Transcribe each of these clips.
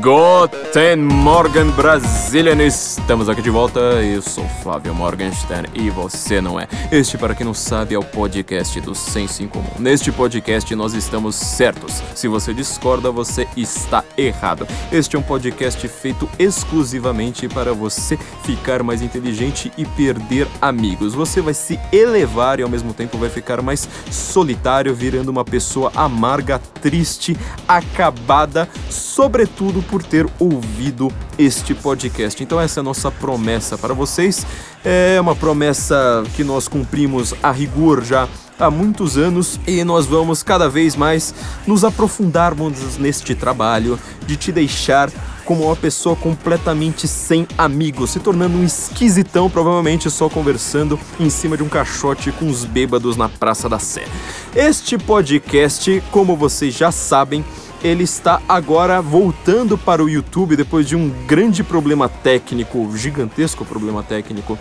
Guten Morgen Brasilian, estamos aqui de volta. Eu sou Flávio Morgenstern e você não é. Este, para quem não sabe, é o podcast do Senso em Comum. Neste podcast nós estamos certos. Se você discorda, você está errado. Este é um podcast feito exclusivamente para você ficar mais inteligente e perder amigos. Você vai se elevar e ao mesmo tempo vai ficar mais solitário, virando uma pessoa amarga, triste, acabada, sobretudo por ter ouvido este podcast. Então, essa é a nossa promessa para vocês. É uma promessa que nós cumprimos a rigor já há muitos anos e nós vamos cada vez mais nos aprofundarmos neste trabalho de te deixar como uma pessoa completamente sem amigos, se tornando um esquisitão, provavelmente só conversando em cima de um caixote com os bêbados na Praça da Sé. Este podcast, como vocês já sabem, ele está agora voltando para o YouTube depois de um grande problema técnico, gigantesco problema técnico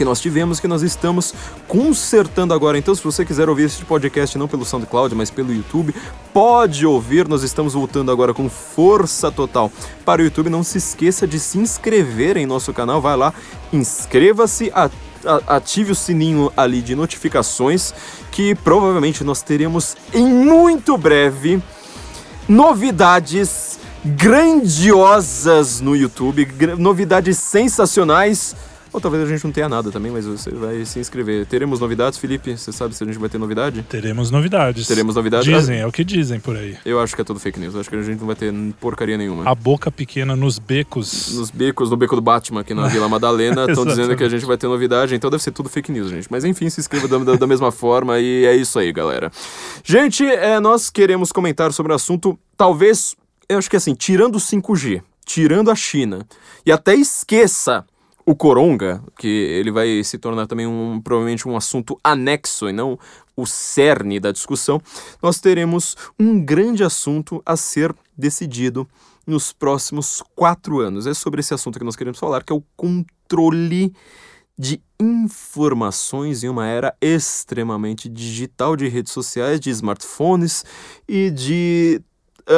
que nós tivemos, que nós estamos consertando agora. Então, se você quiser ouvir esse podcast não pelo SoundCloud, mas pelo YouTube, pode ouvir. Nós estamos voltando agora com força total para o YouTube. Não se esqueça de se inscrever em nosso canal. Vai lá, inscreva-se, ative o sininho ali de notificações, que provavelmente nós teremos em muito breve novidades grandiosas no YouTube, novidades sensacionais. Ou talvez a gente não tenha nada também, mas você vai se inscrever. Teremos novidades, Felipe? Você sabe se a gente vai ter novidade? Teremos novidades. Teremos novidades. Dizem, é o que dizem por aí. Eu acho que é tudo fake news. Eu acho que a gente não vai ter porcaria nenhuma. A boca pequena nos becos. Nos becos, no beco do Batman aqui na Vila Madalena, estão dizendo que a gente vai ter novidade, então deve ser tudo fake news, gente. Mas enfim, se inscreva da, da mesma forma e é isso aí, galera. Gente, é, nós queremos comentar sobre o assunto, talvez, eu acho que assim, tirando o 5G, tirando a China, e até esqueça o Coronga, que ele vai se tornar também um, provavelmente um assunto anexo e não o cerne da discussão, nós teremos um grande assunto a ser decidido nos próximos quatro anos. É sobre esse assunto que nós queremos falar, que é o controle de informações em uma era extremamente digital de redes sociais, de smartphones e de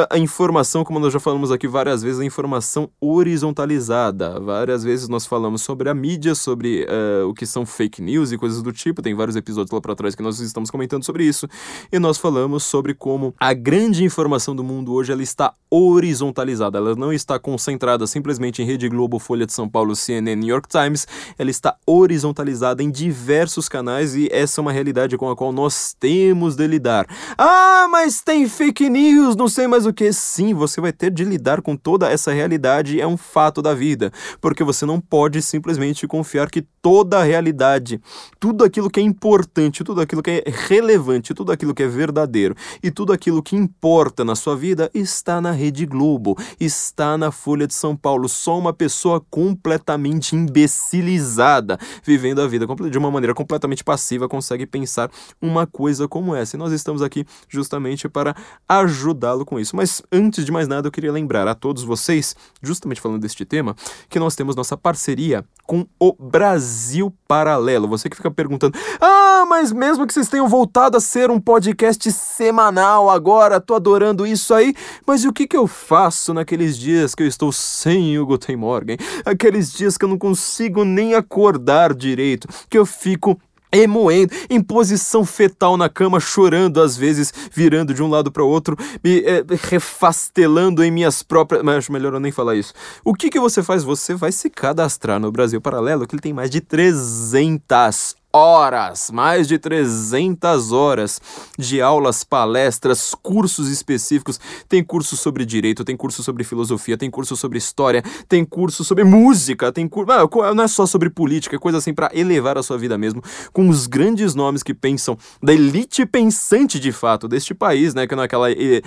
a informação, como nós já falamos aqui várias vezes, a informação horizontalizada. Várias vezes nós falamos sobre a mídia, sobre uh, o que são fake news e coisas do tipo. Tem vários episódios lá para trás que nós estamos comentando sobre isso. E nós falamos sobre como a grande informação do mundo hoje ela está horizontalizada. Ela não está concentrada simplesmente em Rede Globo, Folha de São Paulo, CNN, New York Times. Ela está horizontalizada em diversos canais e essa é uma realidade com a qual nós temos de lidar. Ah, mas tem fake news, não sei mais o que sim, você vai ter de lidar com toda essa realidade, é um fato da vida, porque você não pode simplesmente confiar que toda a realidade, tudo aquilo que é importante, tudo aquilo que é relevante, tudo aquilo que é verdadeiro e tudo aquilo que importa na sua vida está na Rede Globo, está na Folha de São Paulo. Só uma pessoa completamente imbecilizada, vivendo a vida de uma maneira completamente passiva, consegue pensar uma coisa como essa. E nós estamos aqui justamente para ajudá-lo com isso isso. Mas antes de mais nada, eu queria lembrar a todos vocês, justamente falando deste tema, que nós temos nossa parceria com o Brasil Paralelo. Você que fica perguntando: "Ah, mas mesmo que vocês tenham voltado a ser um podcast semanal agora, tô adorando isso aí, mas e o que que eu faço naqueles dias que eu estou sem o Guten Morgen? Aqueles dias que eu não consigo nem acordar direito, que eu fico emoendo, em posição fetal na cama, chorando às vezes, virando de um lado para o outro, me é, refastelando em minhas próprias. Mas acho melhor eu nem falar isso. O que, que você faz? Você vai se cadastrar no Brasil Paralelo, que ele tem mais de 300 horas, mais de 300 horas de aulas, palestras, cursos específicos. Tem curso sobre direito, tem curso sobre filosofia, tem curso sobre história, tem curso sobre música, tem curso. Não é só sobre política, é coisa assim para elevar a sua vida mesmo, com os grandes nomes que pensam, da elite pensante de fato deste país, né? Que não é aquela eh,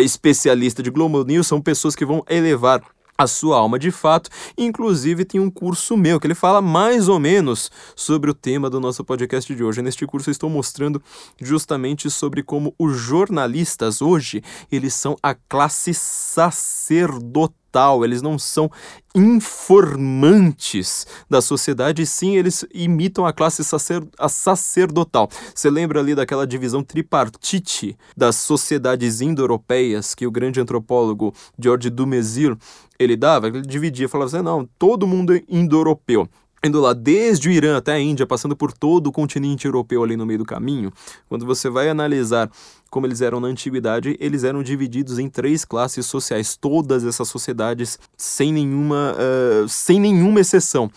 especialista de Global News, são pessoas que vão elevar a sua alma de fato. Inclusive, tem um curso meu que ele fala mais ou menos sobre o tema do nosso podcast de hoje. Neste curso, eu estou mostrando justamente sobre como os jornalistas hoje eles são a classe sacerdotal eles não são informantes da sociedade, sim, eles imitam a classe sacer a sacerdotal. Você lembra ali daquela divisão tripartite das sociedades indo-europeias que o grande antropólogo George Dumézil ele dava? Ele dividia, falava assim, não, todo mundo é indo-europeu indo lá desde o Irã até a Índia, passando por todo o continente europeu ali no meio do caminho, quando você vai analisar como eles eram na antiguidade, eles eram divididos em três classes sociais, todas essas sociedades sem nenhuma, uh, sem nenhuma exceção.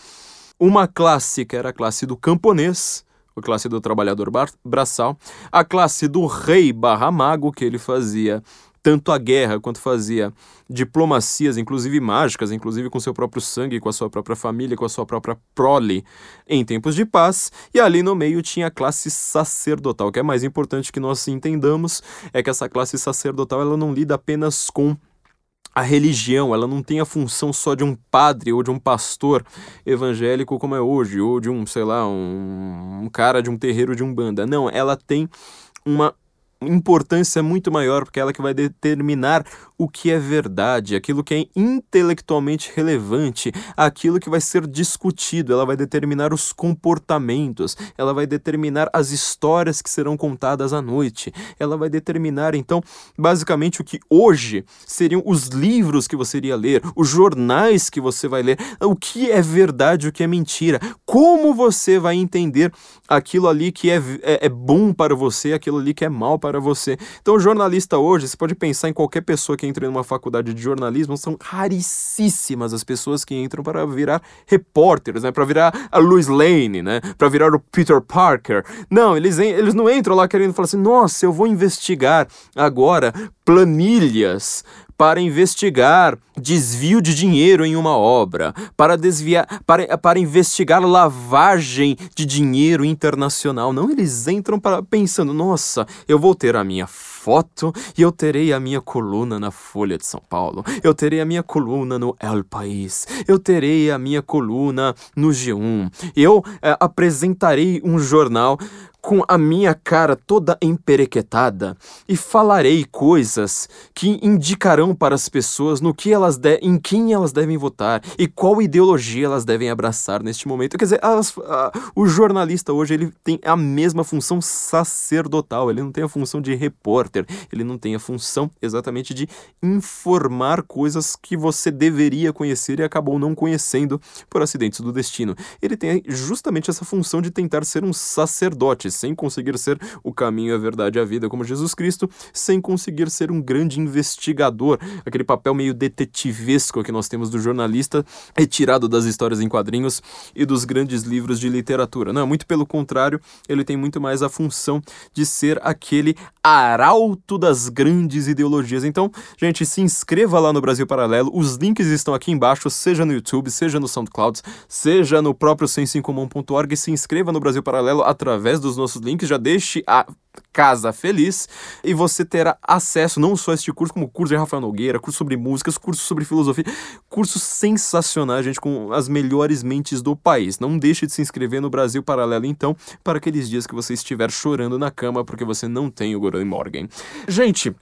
Uma classe que era a classe do camponês, a classe do trabalhador braçal, a classe do rei barra mago, que ele fazia tanto a guerra quanto fazia diplomacias, inclusive mágicas, inclusive com seu próprio sangue, com a sua própria família, com a sua própria prole, em tempos de paz. E ali no meio tinha a classe sacerdotal. O que é mais importante que nós entendamos é que essa classe sacerdotal ela não lida apenas com a religião, ela não tem a função só de um padre ou de um pastor evangélico como é hoje, ou de um, sei lá, um, um cara de um terreiro de umbanda. Não, ela tem uma importância muito maior, porque é ela que vai determinar o que é verdade, aquilo que é intelectualmente relevante, aquilo que vai ser discutido, ela vai determinar os comportamentos, ela vai determinar as histórias que serão contadas à noite, ela vai determinar, então, basicamente o que hoje seriam os livros que você iria ler, os jornais que você vai ler, o que é verdade, o que é mentira, como você vai entender aquilo ali que é, é, é bom para você, aquilo ali que é mal para você. Então, jornalista hoje, você pode pensar em qualquer pessoa que entre numa faculdade de jornalismo, são raríssimas as pessoas que entram para virar repórteres, né? Para virar a Louis Lane, né? Para virar o Peter Parker. Não, eles, eles não entram lá querendo falar assim, nossa, eu vou investigar agora planilhas para investigar desvio de dinheiro em uma obra, para desviar, para, para investigar lavagem de dinheiro internacional. Não, eles entram para pensando, nossa, eu vou ter a minha foto e eu terei a minha coluna na Folha de São Paulo. Eu terei a minha coluna no El País. Eu terei a minha coluna no G1. Eu é, apresentarei um jornal com a minha cara toda emperequetada e falarei coisas que indicarão para as pessoas no que elas de em quem elas devem votar e qual ideologia elas devem abraçar neste momento. Quer dizer, a, o jornalista hoje ele tem a mesma função sacerdotal, ele não tem a função de repórter, ele não tem a função exatamente de informar coisas que você deveria conhecer e acabou não conhecendo por acidentes do destino. Ele tem justamente essa função de tentar ser um sacerdote sem conseguir ser o caminho, a verdade e a vida como Jesus Cristo, sem conseguir ser um grande investigador, aquele papel meio detetivesco que nós temos do jornalista, retirado das histórias em quadrinhos e dos grandes livros de literatura. Não, muito pelo contrário, ele tem muito mais a função de ser aquele arauto das grandes ideologias. Então, gente, se inscreva lá no Brasil Paralelo, os links estão aqui embaixo, seja no YouTube, seja no SoundCloud, seja no próprio sensincomum.org, se inscreva no Brasil Paralelo através dos nossos links, já deixe a casa feliz e você terá acesso não só a este curso, como curso de Rafael Nogueira, curso sobre músicas, curso sobre filosofia, cursos sensacionais, gente, com as melhores mentes do país. Não deixe de se inscrever no Brasil Paralelo, então, para aqueles dias que você estiver chorando na cama porque você não tem o Goran Morgan. Gente,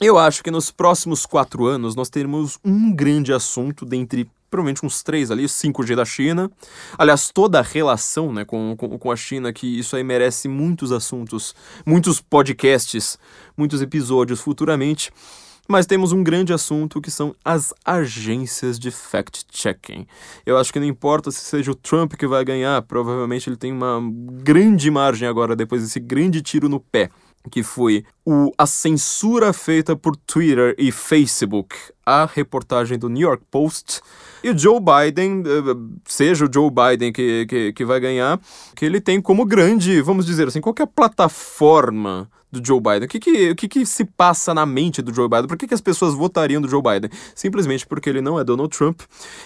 eu acho que nos próximos quatro anos nós teremos um grande assunto dentre provavelmente uns três ali, 5G da China. Aliás, toda a relação né, com, com, com, a China, que isso aí merece muitos assuntos, muitos podcasts, muitos episódios futuramente. Mas temos um grande assunto que são as agências de fact-checking. Eu acho que não importa se seja o Trump que vai ganhar, provavelmente ele tem uma grande margem agora, depois desse grande tiro no pé que foi o, a censura feita por Twitter e Facebook, a reportagem do New York Post. E o Joe Biden, eh, seja o Joe Biden que, que, que vai ganhar, que ele tem como grande, vamos dizer assim, qualquer plataforma do Joe Biden. O que, que, o que, que se passa na mente do Joe Biden? Por que, que as pessoas votariam do Joe Biden? Simplesmente porque ele não é Donald Trump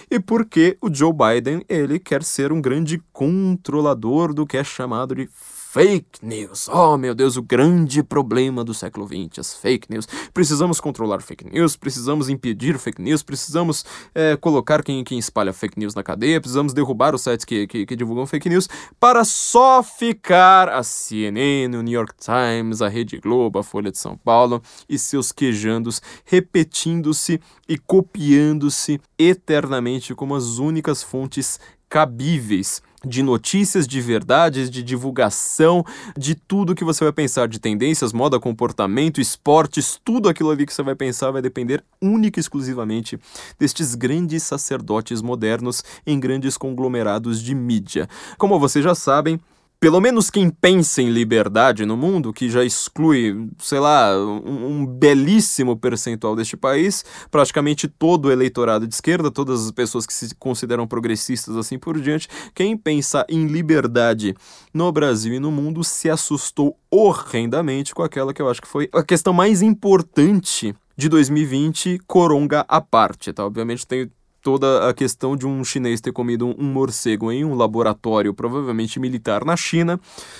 e porque o Joe Biden ele quer ser um grande controlador do que é chamado de fake news. Oh, meu Deus, o grande problema do século XX, as fake news. Precisamos controlar fake news, precisamos impedir fake news, precisamos é, colocar quem, quem espalha fake news na cadeia, precisamos derrubar os sites que, que, que divulgam fake news para só ficar a CNN, o New York Times, a Rede Globo, a Folha de São Paulo e seus quejandos repetindo-se e copiando-se eternamente como as únicas fontes cabíveis de notícias, de verdades, de divulgação, de tudo que você vai pensar de tendências, moda, comportamento, esportes, tudo aquilo ali que você vai pensar vai depender única e exclusivamente destes grandes sacerdotes modernos em grandes conglomerados de mídia. Como vocês já sabem, pelo menos quem pensa em liberdade no mundo, que já exclui, sei lá, um, um, belíssimo percentual deste país, praticamente todo o eleitorado de esquerda, todas as pessoas que se consideram progressistas assim por diante, quem pensa em liberdade no Brasil e no mundo se assustou horrendamente com aquela que eu acho que foi a questão mais importante de 2020, coronga à parte, tá? Obviamente tem toda a questão de um chinês ter comido um morcego em um laboratório, provavelmente militar, na China,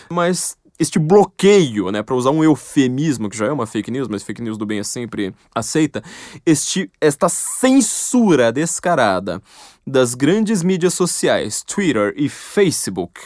mas este bloqueio, né, para usar um eufemismo, que já é uma fake news, mas fake news do bem é sempre aceita, este, esta censura descarada das grandes mídias sociais, Twitter e Facebook,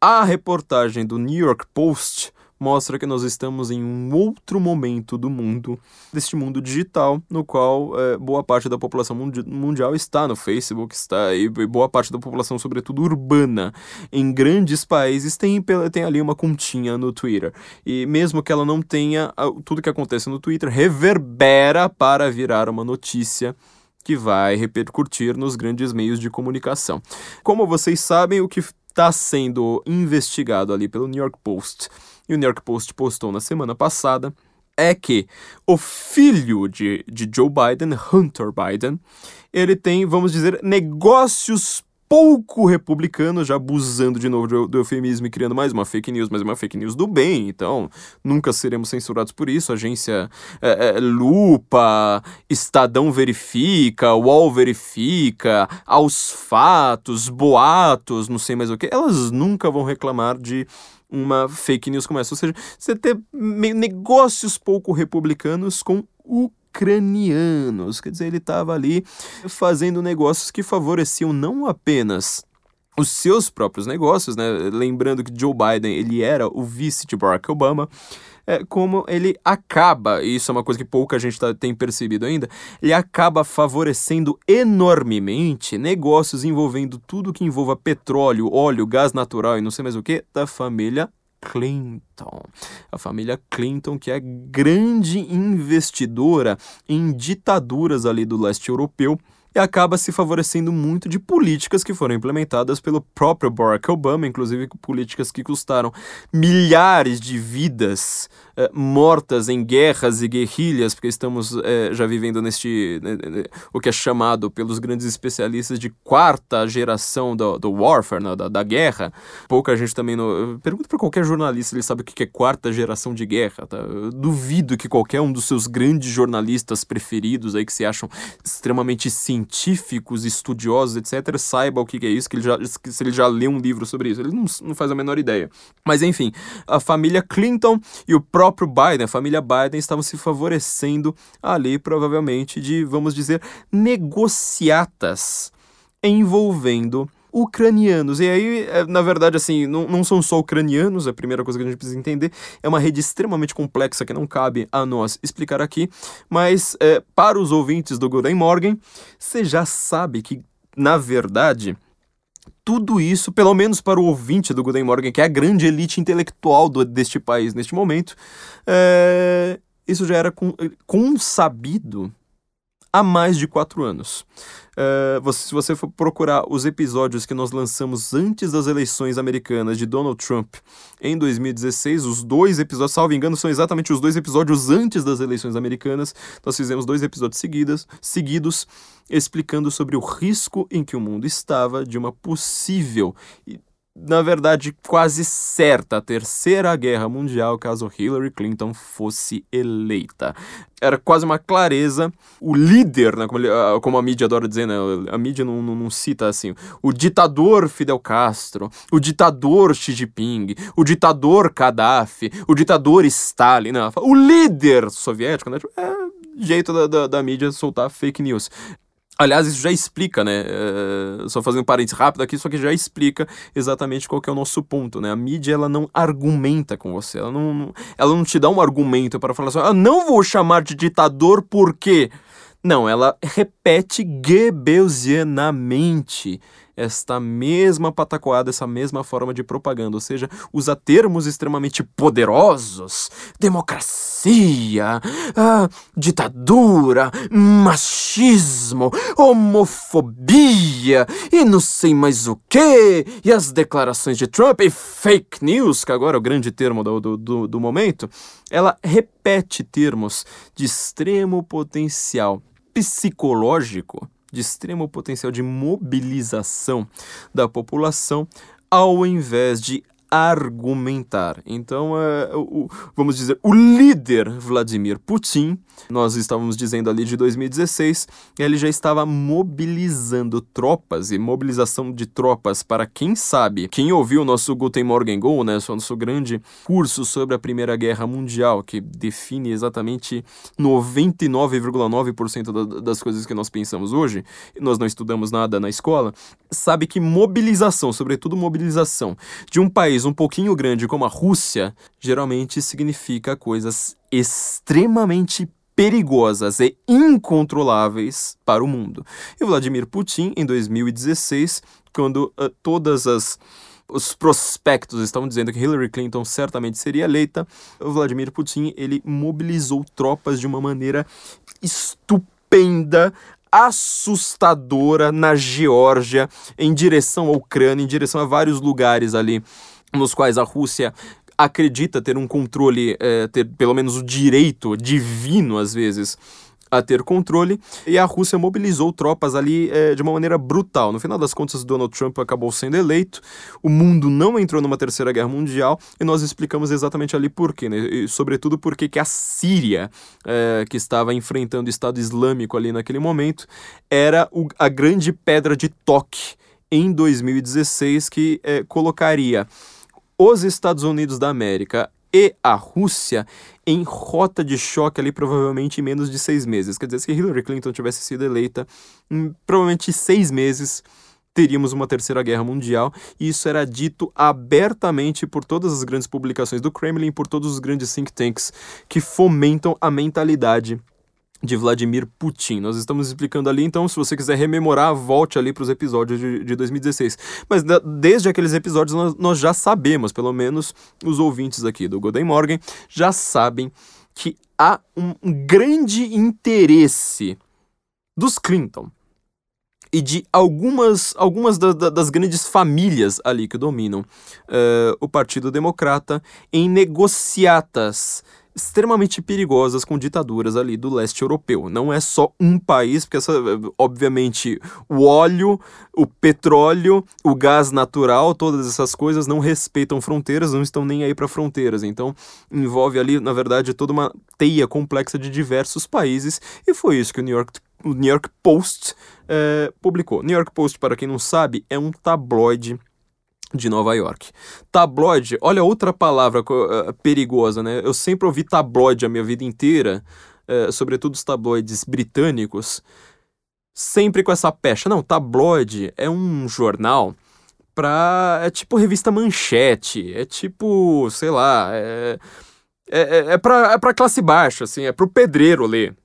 a reportagem do New York Post mostra que nós estamos em um outro momento do mundo, deste mundo digital, no qual é, boa parte da população mundi mundial está no Facebook, está e boa parte da população, sobretudo urbana, em grandes países, tem, tem ali uma continha no Twitter. E mesmo que ela não tenha, tudo que acontece no Twitter reverbera para virar uma notícia que vai repercutir nos grandes meios de comunicação. Como vocês sabem, o que está sendo investigado ali pelo New York Post e o New York Post postou na semana passada, é que o filho de, de Joe Biden, Hunter Biden, ele tem, vamos dizer, negócios pouco republicanos, já abusando de novo do, do, eufemismo e criando mais uma fake news, mas uma fake news do bem, então nunca seremos censurados por isso. agência é, é, Lupa, Estadão verifica, UOL verifica, aos fatos, boatos, não sei mais o que, elas nunca vão reclamar de uma fake news como essa. Ou seja, você ter negócios pouco republicanos com ucranianos. Quer dizer, ele estava ali fazendo negócios que favoreciam não apenas os seus próprios negócios, né? Lembrando que Joe Biden ele era o vice de Barack Obama, é, como ele acaba, e isso é uma coisa que pouca gente tá, tem percebido ainda, ele acaba favorecendo enormemente negócios envolvendo tudo que envolva petróleo, óleo, gás natural e não sei mais o que, da família Clinton. A família Clinton, que é grande investidora em ditaduras ali do leste europeu e acaba se favorecendo muito de políticas que foram implementadas pelo próprio Barack Obama, inclusive políticas que custaram milhares de vidas eh, mortas em guerras e guerrilhas, porque estamos eh, já vivendo neste né, né, o que é chamado pelos grandes especialistas de quarta geração do, do warfare, né, da, da guerra. Pouca gente também no, pergunta para qualquer jornalista, ele sabe o que é quarta geração de guerra. Tá? Eu duvido que qualquer um dos seus grandes jornalistas preferidos aí que se acham extremamente científicos científicos, estudiosos, etc., saiba o que é isso, que ele já, se ele já leu um livro sobre isso. Ele não, não faz a menor ideia. Mas enfim, a família Clinton e o próprio Biden, a família Biden, estavam se favorecendo ali, provavelmente, de, vamos dizer, negociatas envolvendo ucranianos. E aí, é, na verdade, assim, não, não são só ucranianos, a primeira coisa que a gente precisa entender. É uma rede extremamente complexa que não cabe a nós explicar aqui, mas é, para os ouvintes do Golden Morgan, você já sabe que, na verdade, tudo isso, pelo menos para o ouvinte do Golden Morgan, que é a grande elite intelectual do, deste país neste momento, é, isso já era com, consabido há mais de quatro anos. Uh, você, se você for procurar os episódios que nós lançamos antes das eleições americanas de Donald Trump em 2016, os dois episódios, salvo engano, são exatamente os dois episódios antes das eleições americanas. Nós fizemos dois episódios seguidas, seguidos explicando sobre o risco em que o mundo estava de uma possível na verdade, quase certa a Terceira Guerra Mundial caso Hillary Clinton fosse eleita. Era quase uma clareza. O líder, né, como, ele, ah, como a mídia adora dizer, né, a mídia não, não, não, cita assim, o ditador Fidel Castro, o ditador Xi Jinping, o ditador Gaddafi, o ditador Stalin, não, o líder soviético, né, tipo, é jeito da, da, da mídia soltar fake news. Aliás, isso já explica, né? Uh, só fazendo um parênteses rápido aqui, só que já explica exatamente qual é o nosso ponto, né? A mídia, ela não argumenta com você, ela não, ela não te dá um argumento para falar assim, ah, não vou chamar de ditador porque... Não, ela repete goebbelsianamente esta mesma patacoada, essa mesma forma de propaganda, ou seja, usa termos extremamente poderosos, democracia, ah, ditadura, machismo, homofobia e não sei mais o que, e as declarações de Trump e fake news, que agora é o grande termo do, do, do momento, ela repete termos de extremo potencial psicológico de extremo potencial de mobilização da população, ao invés de argumentar. Então, é, o, vamos dizer, o líder Vladimir Putin, nós estávamos dizendo ali de 2016, ele já estava mobilizando tropas e mobilização de tropas para quem sabe, quem ouviu o nosso Guten Morgen Go, né, o nosso grande curso sobre a Primeira Guerra Mundial, que define exatamente 99,9% das coisas que nós pensamos hoje, nós não estudamos nada na escola, sabe que mobilização, sobretudo mobilização de um país um pouquinho grande como a Rússia geralmente significa coisas extremamente perigosas e incontroláveis para o mundo. E Vladimir Putin, em 2016, quando uh, todas as os prospectos estavam dizendo que Hillary Clinton certamente seria eleita, Vladimir Putin ele mobilizou tropas de uma maneira estupenda, assustadora na Geórgia, em direção à Ucrânia, em direção a vários lugares ali nos quais a Rússia acredita ter um controle, é, ter pelo menos o direito divino, às vezes, a ter controle, e a Rússia mobilizou tropas ali é, de uma maneira brutal. No final das contas, Donald Trump acabou sendo eleito, o mundo não entrou numa terceira guerra mundial, e nós explicamos exatamente ali por quê, né? e sobretudo porque que a Síria, é, que estava enfrentando o Estado Islâmico ali naquele momento, era o, a grande pedra de toque em 2016 que é, colocaria os Estados Unidos da América e a Rússia em rota de choque ali provavelmente em menos de seis meses. Quer dizer, se Hillary Clinton tivesse sido eleita, em provavelmente seis meses teríamos uma terceira guerra mundial, e isso era dito abertamente por todas as grandes publicações do Kremlin, por todos os grandes think tanks que fomentam a mentalidade de Vladimir Putin. Nós estamos explicando ali, então, se você quiser rememorar, volte ali para os episódios de, de 2016. Mas da, desde aqueles episódios nós, nós, já sabemos, pelo menos os ouvintes aqui do Golden Morgan já sabem que há um, grande interesse dos Clinton e de algumas, algumas da, da, das grandes famílias ali que dominam uh, o Partido Democrata em negociatas extremamente perigosas com ditaduras ali do leste europeu. Não é só um país, porque essa, obviamente o óleo, o petróleo, o gás natural, todas essas coisas não respeitam fronteiras, não estão nem aí para fronteiras. Então envolve ali, na verdade, toda uma teia complexa de diversos países e foi isso que o New York o New York Post é, publicou. New York Post, para quem não sabe, é um tabloide de Nova York. Tabloide, olha outra palavra uh, perigosa, né? Eu sempre ouvi tabloide a minha vida inteira, uh, sobretudo os tabloides britânicos, sempre com essa pecha. Não, tabloide é um jornal pra. É tipo revista manchete, é tipo, sei lá, é. É, é, é, pra, é pra classe baixa, assim, é pro pedreiro ler.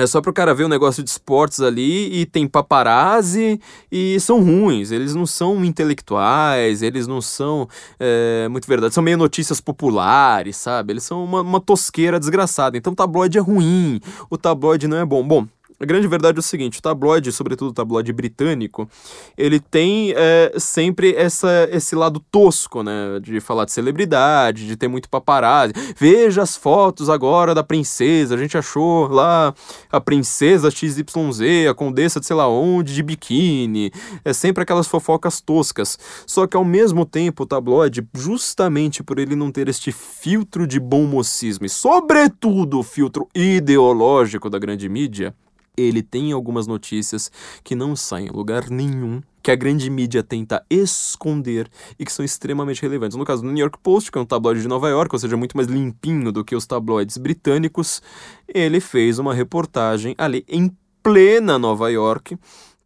É só pro cara ver um negócio de esportes ali e tem paparazzi e são ruins. Eles não são intelectuais, eles não são é, muito verdade. São meio notícias populares, sabe? Eles são uma, uma tosqueira desgraçada. Então o tabloide é ruim, o tabloide não é bom. Bom, A grande verdade é o seguinte: o tabloide, sobretudo o tabloide britânico, ele tem é, sempre essa, esse lado tosco, né? De falar de celebridade, de ter muito paparazzi. Veja as fotos agora da princesa. A gente achou lá a princesa XYZ, a condessa de sei lá onde, de biquíni. É sempre aquelas fofocas toscas. Só que ao mesmo tempo, o tabloide, justamente por ele não ter este filtro de bom mocismo e, sobretudo, o filtro ideológico da grande mídia, ele tem algumas notícias que não saem em lugar nenhum, que a grande mídia tenta esconder e que são extremamente relevantes. No caso do New York Post, que é um tabloide de Nova York, ou seja, muito mais limpinho do que os tabloides britânicos, ele fez uma reportagem ali em plena Nova York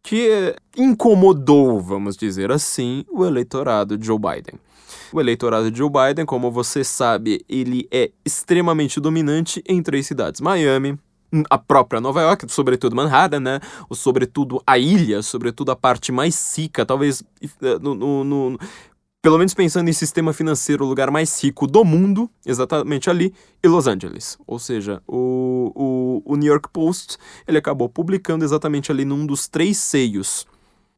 que incomodou, vamos dizer assim, o eleitorado de Joe Biden. O eleitorado de Joe Biden, como você sabe, ele é extremamente dominante em três cidades: Miami, a própria Nova York, sobretudo Manhattan, né? Ou sobretudo a ilha, sobretudo a parte mais rica, talvez eh, no, no, no, pelo menos pensando em sistema financeiro, o lugar mais rico do mundo, exatamente ali, e Los Angeles. Ou seja, o, o, o New York Post ele acabou publicando exatamente ali num dos três seios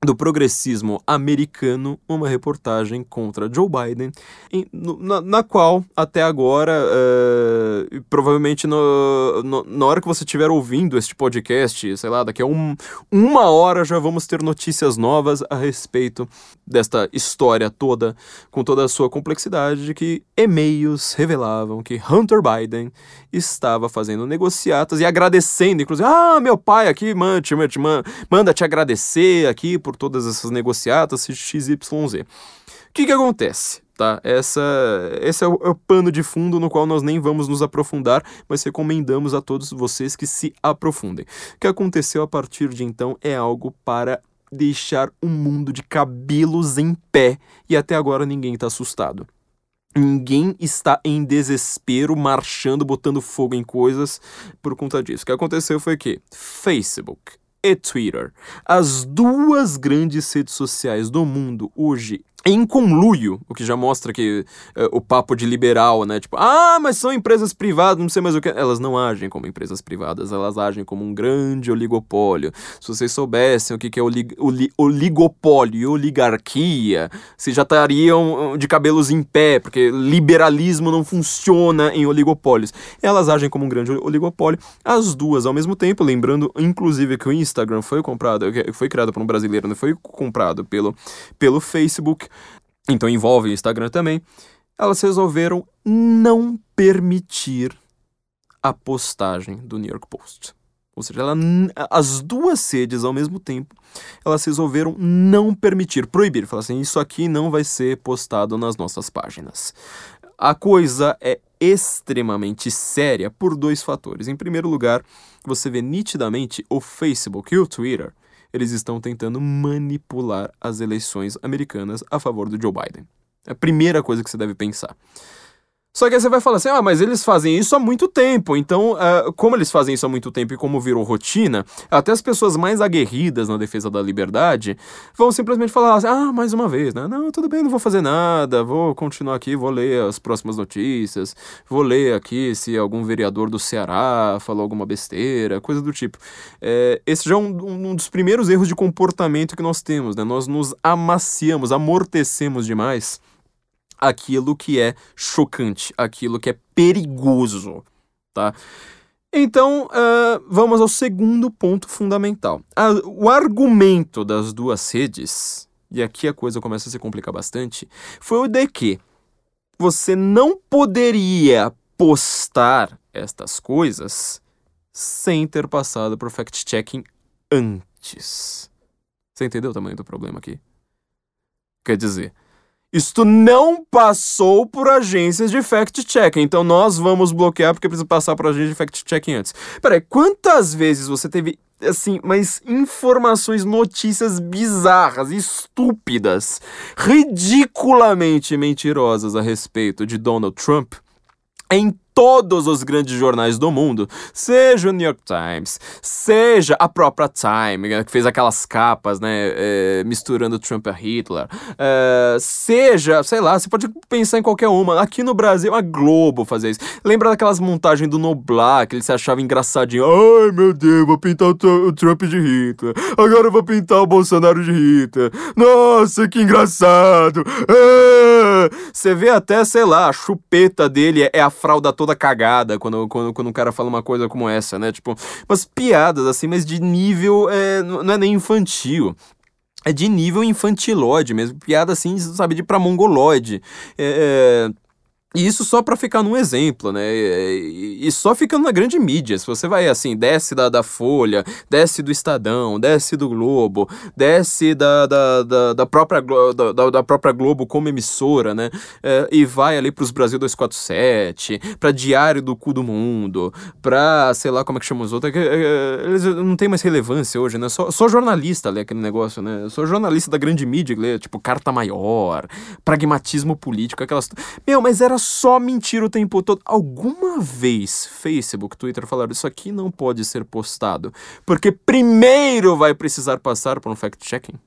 do progressismo americano, uma reportagem contra Joe Biden, em, no, na, na, qual, até agora, uh, provavelmente no, no, na hora que você estiver ouvindo este podcast, sei lá, daqui a um, uma hora já vamos ter notícias novas a respeito desta história toda, com toda a sua complexidade, de que e-mails revelavam que Hunter Biden estava fazendo negociatas e agradecendo, inclusive, ah, meu pai aqui manda, te, manda te agradecer aqui por todas essas negociatas XYZ. O que que acontece? Tá? Essa, esse é o, é o, pano de fundo no qual nós nem vamos nos aprofundar, mas recomendamos a todos vocês que se aprofundem. O que aconteceu a partir de então é algo para deixar o um mundo de cabelos em pé e até agora ninguém está assustado. Ninguém está em desespero, marchando, botando fogo em coisas por conta disso. O que aconteceu foi que Facebook e Twitter, as duas grandes redes sociais do mundo hoje em conluio, o que já mostra que uh, o papo de liberal, né? Tipo, ah, mas são empresas privadas, não sei mais o que. Elas não agem como empresas privadas, elas agem como um grande oligopólio. Se vocês soubessem o que, que é olig oli oligopólio e oligarquia, vocês já estariam de cabelos em pé, porque liberalismo não funciona em oligopólios. Elas agem como um grande oligopólio, as duas ao mesmo tempo, lembrando, inclusive, que o Instagram foi comprado, foi criado por um brasileiro, não né? foi comprado pelo, pelo Facebook então envolve o Instagram também, elas resolveram não permitir a postagem do New York Post. Ou seja, ela, as duas sedes ao mesmo tempo, elas resolveram não permitir, proibir, falar assim, isso aqui não vai ser postado nas nossas páginas. A coisa é extremamente séria por dois fatores. Em primeiro lugar, você vê nitidamente o Facebook e o Twitter eles estão tentando manipular as eleições americanas a favor do Joe Biden. É a primeira coisa que você deve pensar. Só que aí você vai falar assim, ah, mas eles fazem isso há muito tempo. Então, uh, como eles fazem isso há muito tempo e como virou rotina, até as pessoas mais aguerridas na defesa da liberdade vão simplesmente falar assim, ah, mais uma vez, né? Não, tudo bem, não vou fazer nada, vou continuar aqui, vou ler as próximas notícias, vou ler aqui se algum vereador do Ceará falou alguma besteira, coisa do tipo. É, esse já é um, um dos primeiros erros de comportamento que nós temos, né? Nós nos amaciamos, amortecemos demais aquilo que é chocante, aquilo que é perigoso, tá? Então, uh, vamos ao segundo ponto fundamental. A, o argumento das duas redes, e aqui a coisa começa a se complicar bastante, foi o de que você não poderia postar estas coisas sem ter passado por fact-checking antes. Você entendeu o tamanho do problema aqui? Quer dizer, isto não passou por agências de fact-checking. Então nós vamos bloquear porque precisa passar por agência de fact-checking antes. Peraí, quantas vezes você teve, assim, mas informações, notícias bizarras, estúpidas, ridiculamente mentirosas a respeito de Donald Trump? em todos os grandes jornais do mundo, seja o New York Times, seja a própria Time, que fez aquelas capas, né, é, misturando Trump a Hitler, é, seja, sei lá, você pode pensar em qualquer uma. Aqui no Brasil, a Globo fazia isso. Lembra daquelas montagens do Noblar, que ele se achava engraçadinho? Ai, meu Deus, vou pintar o Trump de Hitler. Agora eu vou pintar o Bolsonaro de Hitler. Nossa, que engraçado. É. Você vê até, sei lá, a chupeta dele é a fralda toda cagada quando, quando, quando um cara fala uma coisa como essa, né? Tipo, umas piadas assim, mas de nível é, não é nem infantil. É de nível infantilóide mesmo, piada assim, sabe, de pra mongoloide. É, é e isso só para ficar num exemplo, né? E, só ficando na grande mídia. Se você vai assim, desce da, da Folha, desce do Estadão, desce do Globo, desce da, da, da, da própria, da, da, própria Globo como emissora, né? É, e vai ali pros Brasil 247, pra Diário do Cu do Mundo, pra, sei lá como é que chama os outros. É é, eles não tem mais relevância hoje, né? Só, só jornalista lê aquele negócio, né? Só jornalista da grande mídia tipo, Carta Maior, Pragmatismo Político, aquelas. Meu, mas era só mentira o tempo todo. Alguma vez Facebook, Twitter falaram isso aqui não pode ser postado, porque primeiro vai precisar passar por um fact-checking?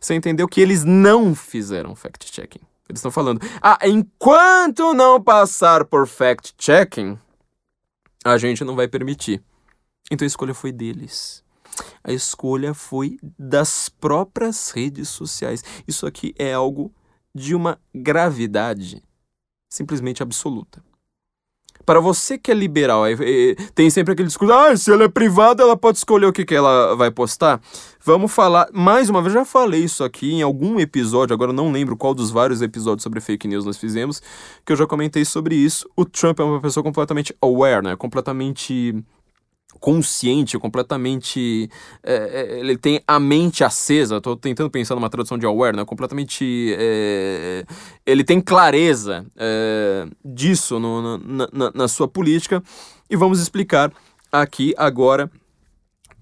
Você entendeu que eles não fizeram fact-checking? Eles estão falando, ah, enquanto não passar por fact-checking, a gente não vai permitir. Então a escolha foi deles. A escolha foi das próprias redes sociais. Isso aqui é algo de uma gravidade simplesmente absoluta. Para você que é liberal, tem sempre aquele discurso, ah, se ela é privada, ela pode escolher o que, que ela vai postar. Vamos falar, mais uma vez, já falei isso aqui em algum episódio, agora não lembro qual dos vários episódios sobre fake news nós fizemos, que eu já comentei sobre isso. O Trump é uma pessoa completamente aware, né? Completamente consciente, completamente. É, é, ele tem a mente acesa. Estou tentando pensar numa tradução de aware, né? Completamente. É, ele tem clareza é, disso no, na, na, na sua política. E vamos explicar aqui agora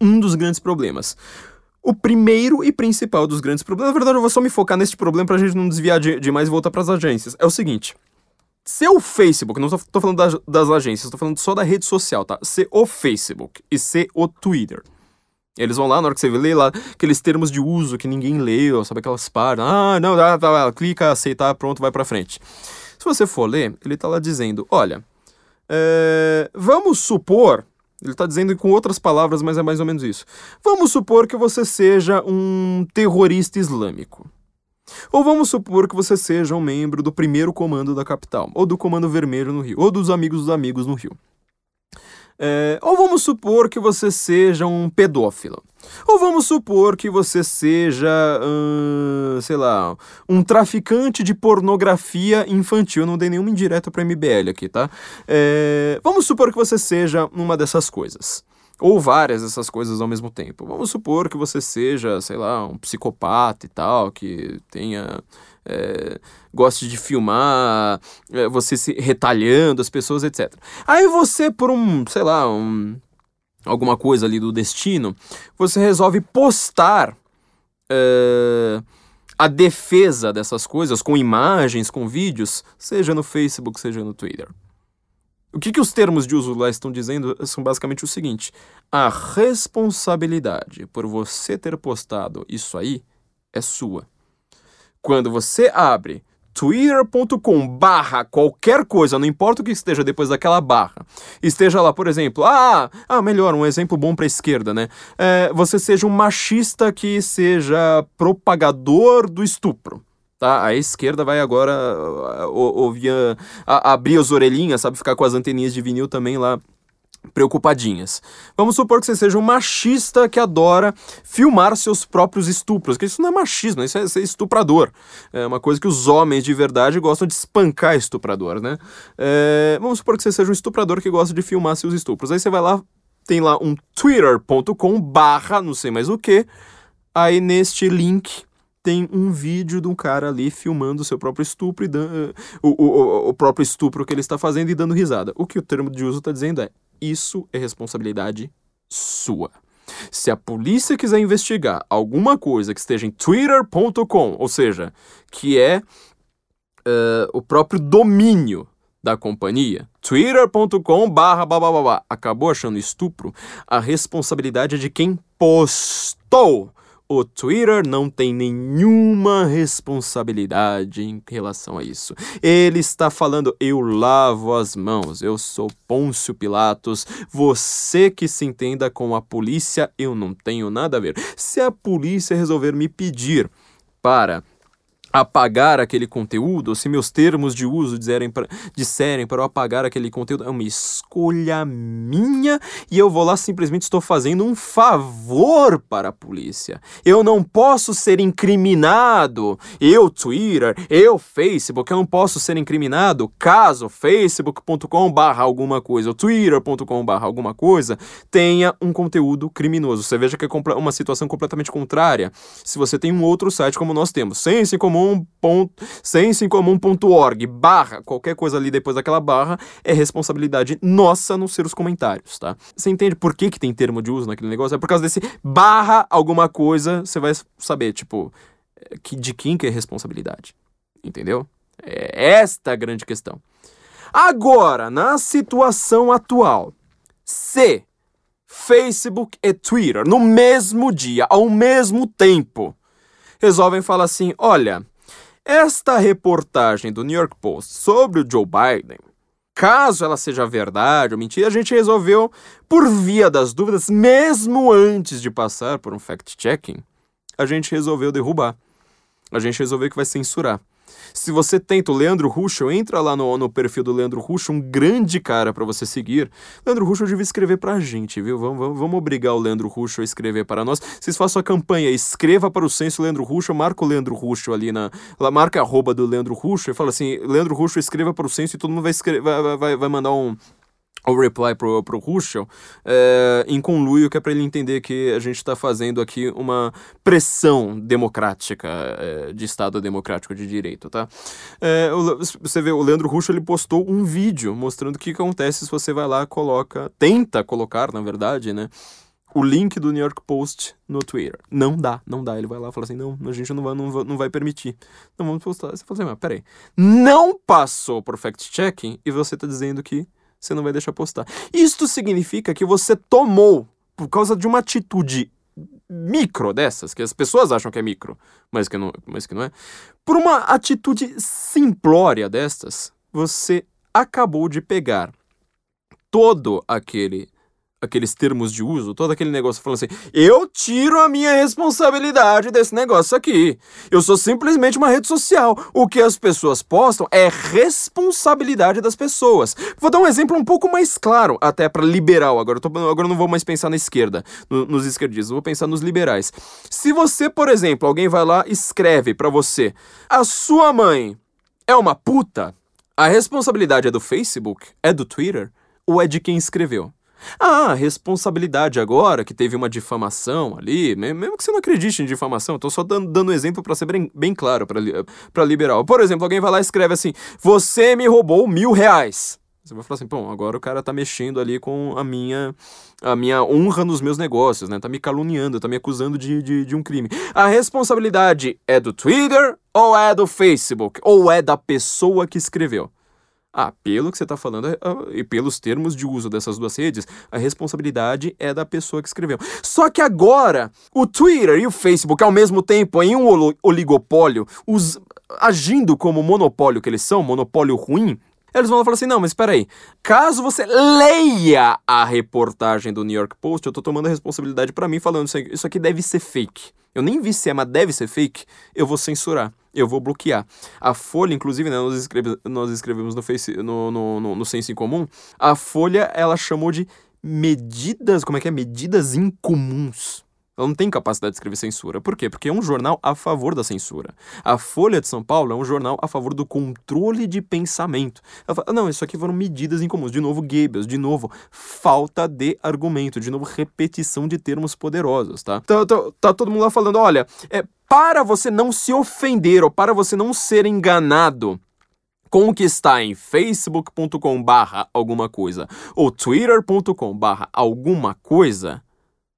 um dos grandes problemas. O primeiro e principal dos grandes problemas, na verdade, eu vou só me focar neste problema para a gente não desviar demais de e voltar para as agências. É o seguinte: se o Facebook, não estou falando das, das agências, estou falando só da rede social, tá? Se o Facebook e se o Twitter. Eles vão lá, na hora que você lê lá, aqueles termos de uso que ninguém leu, sabe aquelas partes. Ah, não, tá, tá, clica, aceitar, pronto, vai pra frente. Se você for ler, ele tá lá dizendo: olha, é, vamos supor. Ele está dizendo com outras palavras, mas é mais ou menos isso. Vamos supor que você seja um terrorista islâmico. Ou vamos supor que você seja um membro do primeiro comando da capital, ou do comando vermelho no Rio, ou dos amigos dos amigos no Rio. É, ou vamos supor que você seja um pedófilo. Ou vamos supor que você seja, hum, sei lá, um traficante de pornografia infantil. Não dei nenhuma indireta para MBL aqui, tá? É, vamos supor que você seja uma dessas coisas ou várias dessas coisas ao mesmo tempo. Vamos supor que você seja, sei lá, um psicopata e tal, que tenha. É, goste de filmar é, você se retalhando as pessoas, etc. Aí você, por um, sei lá, um, alguma coisa ali do destino, você resolve postar. É, a defesa dessas coisas com imagens, com vídeos, seja no Facebook, seja no Twitter. O que, que os termos de uso lá estão dizendo são basicamente o seguinte: a responsabilidade por você ter postado isso aí é sua. Quando você abre twitter.com barra qualquer coisa, não importa o que esteja depois daquela barra, esteja lá, por exemplo, ah, ah melhor, um exemplo bom para esquerda, né? É, você seja um machista que seja propagador do estupro. Tá? A esquerda vai agora ouvir, abrir as orelhinhas, sabe? Ficar com as anteninhas de vinil também lá preocupadinhas. Vamos supor que você seja um machista que adora filmar seus próprios estupros, que isso não é machismo, isso é ser estuprador. É uma coisa que os homens de verdade gostam de espancar estuprador, né? É, vamos supor que você seja um estuprador que gosta de filmar seus estupros. Aí você vai lá, tem lá um twitter.com barra não sei mais o que, aí neste link tem um vídeo de um cara ali filmando o seu próprio estupro e dando, o, o, o próprio estupro que ele está fazendo e dando risada. O que o termo de uso está dizendo é: isso é responsabilidade sua. Se a polícia quiser investigar alguma coisa que esteja em twitter.com, ou seja, que é uh, o próprio domínio da companhia, twitter.com barra acabou achando estupro, a responsabilidade é de quem postou. O Twitter não tem nenhuma responsabilidade em relação a isso. Ele está falando: eu lavo as mãos, eu sou Pôncio Pilatos, você que se entenda com a polícia, eu não tenho nada a ver. Se a polícia resolver me pedir para apagar aquele conteúdo, se meus termos de uso disserem pra, disserem para eu apagar aquele conteúdo, é uma escolha minha e eu vou lá simplesmente estou fazendo um favor para a polícia. Eu não posso ser incriminado, eu Twitter, eu Facebook, eu não posso ser incriminado caso facebook.com barra alguma coisa ou twitter.com barra alguma coisa tenha um conteúdo criminoso. Você veja que é uma situação completamente contrária. Se você tem um outro site como nós temos, Sense Comum sensoincomum.org barra, qualquer coisa ali depois daquela barra, é responsabilidade nossa não ser os comentários, tá? Você entende por que, que tem termo de uso naquele negócio? É por causa desse barra alguma coisa, você vai saber, tipo, que, de quem que é responsabilidade. Entendeu? É esta a grande questão. Agora, na situação atual, se Facebook e Twitter, no mesmo dia, ao mesmo tempo, resolvem falar assim: olha, esta reportagem do New York Post sobre o Joe Biden, caso ela seja verdade ou mentira, a gente resolveu, por via das dúvidas, mesmo antes de passar por um fact-checking, a gente resolveu derrubar. A gente resolveu que vai censurar. Se você tenta o Leandro Ruschel, entra lá no, no perfil do Leandro Ruschel, um grande cara para você seguir. Leandro Ruschel devia escrever pra gente, viu? Vamos, vamos, obrigar o Leandro Ruschel a escrever para nós. Vocês façam a campanha, escreva para o censo Leandro Ruschel, marca o Leandro Ruschel ali na... Lá, marca a arroba do Leandro Ruschel e fala assim, Leandro Ruschel escreva para o censo e todo mundo vai, escrever, vai, vai, vai mandar um o reply pro, pro Ruschel é, em conluio, que é para ele entender que a gente está fazendo aqui uma pressão democrática, é, de Estado democrático de direito, tá? É, o, você vê, o Leandro Ruschel, ele postou um vídeo mostrando o que acontece se você vai lá coloca, tenta colocar, na verdade, né, o link do New York Post no Twitter. Não dá, não dá. Ele vai lá e fala assim, não, a gente não vai, não vai, não vai permitir. Não vamos postar. Você fala assim, mas peraí, não passou por fact-checking e você está dizendo que você não vai deixar postar. Isto significa que você tomou, por causa de uma atitude micro dessas, que as pessoas acham que é micro, mas que não, mas que não é, por uma atitude simplória destas, você acabou de pegar todo aquele aqueles termos de uso, todo aquele negócio falando assim: eu tiro a minha responsabilidade desse negócio aqui. Eu sou simplesmente uma rede social. O que as pessoas postam é responsabilidade das pessoas. Vou dar um exemplo um pouco mais claro, até para liberal. Agora tô, agora não vou mais pensar na esquerda, no, nos esquerdistas, vou pensar nos liberais. Se você, por exemplo, alguém vai lá escreve para você: a sua mãe é uma puta, a responsabilidade é do Facebook, é do Twitter ou é de quem escreveu? Ah, responsabilidade agora, que teve uma difamação ali, mesmo que você não acredite em difamação, estou só dando, dando exemplo para ser bem, bem claro para liberal. Por exemplo, alguém vai lá e escreve assim: Você me roubou mil reais. Você vai falar assim, bom, agora o cara tá mexendo ali com a minha a minha honra nos meus negócios, né? Tá me caluniando, tá me acusando de, de, de um crime. A responsabilidade é do Twitter ou é do Facebook? Ou é da pessoa que escreveu? Ah, pelo que você está falando é, ah, e pelos termos de uso dessas duas redes, a responsabilidade é da pessoa que escreveu. Só que agora, o Twitter e o Facebook, ao mesmo tempo, em um oligopólio, os, agindo como monopólio que eles são, monopólio ruim, eles vão falar assim: não, mas espera aí. Caso você leia a reportagem do New York Post, eu tô tomando a responsabilidade para mim falando isso aqui, isso aqui deve ser fake. Eu nem vi se é, mas deve ser fake. Eu vou censurar. Eu vou bloquear. A Folha, inclusive, né, nós, escreve, nós escrevemos no, face, no, no, no, no Senso em Comum, a Folha, ela chamou de medidas, como é que é? Medidas incomuns. Ela não tem capacidade de escrever censura. Por quê? Porque é um jornal a favor da censura. A Folha de São Paulo é um jornal a favor do controle de pensamento. Ela fala, não, isso aqui foram medidas incomuns. De novo, Goebbels. De novo, falta de argumento. De novo, repetição de termos poderosos, tá? Tá, tá, tá todo mundo lá falando, olha, é para você não se ofender ou para você não ser enganado com o que está em facebook.com barra alguma coisa ou twitter.com barra alguma coisa,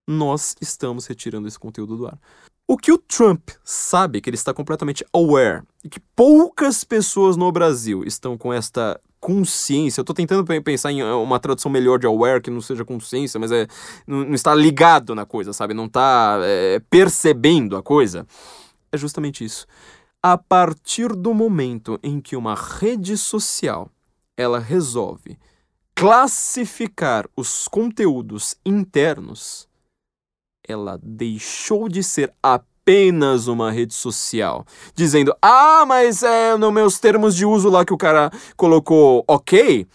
nós estamos retirando esse conteúdo do ar. O que o Trump sabe, que ele está completamente aware, e que poucas pessoas no Brasil estão com esta consciência. Eu tô tentando pensar em uma tradução melhor de aware que não seja consciência, mas é não, não está ligado na coisa, sabe? Não está é, percebendo a coisa. É justamente isso. A partir do momento em que uma rede social ela resolve classificar os conteúdos internos, ela deixou de ser apenas uma rede social, dizendo: "Ah, mas é no meus termos de uso lá que o cara colocou OK".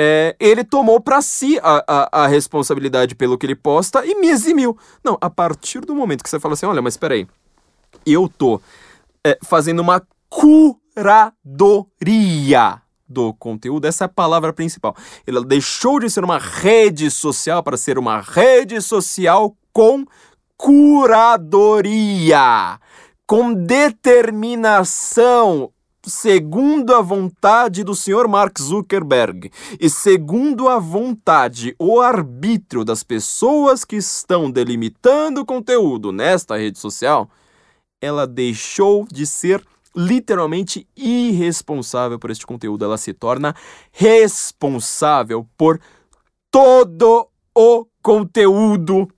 É, ele tomou para si a, a, a, responsabilidade pelo que ele posta e me eximiu. Não, a partir do momento que você fala assim, olha, mas peraí, eu tô é, fazendo uma curadoria do conteúdo, essa é a palavra principal. Ela deixou de ser uma rede social para ser uma rede social com curadoria, com determinação, segundo a vontade do senhor Mark Zuckerberg e segundo a vontade, o arbítrio das pessoas que estão delimitando o conteúdo nesta rede social, ela deixou de ser literalmente irresponsável por este conteúdo. Ela se torna responsável por todo o conteúdo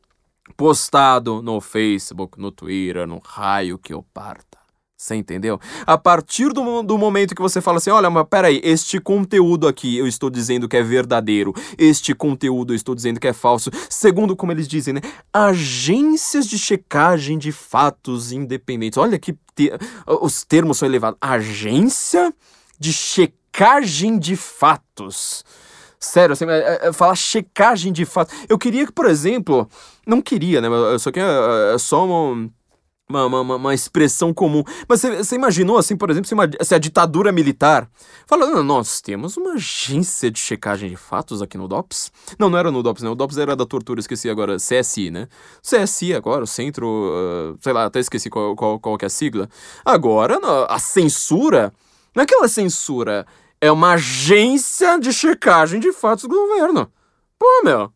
postado no Facebook, no Twitter, no raio que eu parta. Você entendeu? A partir do, do momento que você fala assim: olha, mas peraí, este conteúdo aqui eu estou dizendo que é verdadeiro, este conteúdo eu estou dizendo que é falso, segundo como eles dizem, né? Agências de checagem de fatos independentes. Olha que te, os termos são elevados. Agência de checagem de fatos. Sério, assim, é, é, falar checagem de fatos. Eu queria que, por exemplo, não queria, né? Só que é, é só uma uma, uma, uma, expressão comum. Mas você imaginou, assim, por exemplo, se, uma, se a ditadura militar falando, nós temos uma agência de checagem de fatos aqui no DOPS? Não, não era no DOPS, né? O DOPS era da tortura, esqueci agora, CSI, né? CSI agora, o centro, uh, sei lá, até esqueci qual, qual, qual que é a sigla. Agora, a censura, não é aquela censura, é uma agência de checagem de fatos do governo. Pô, meu...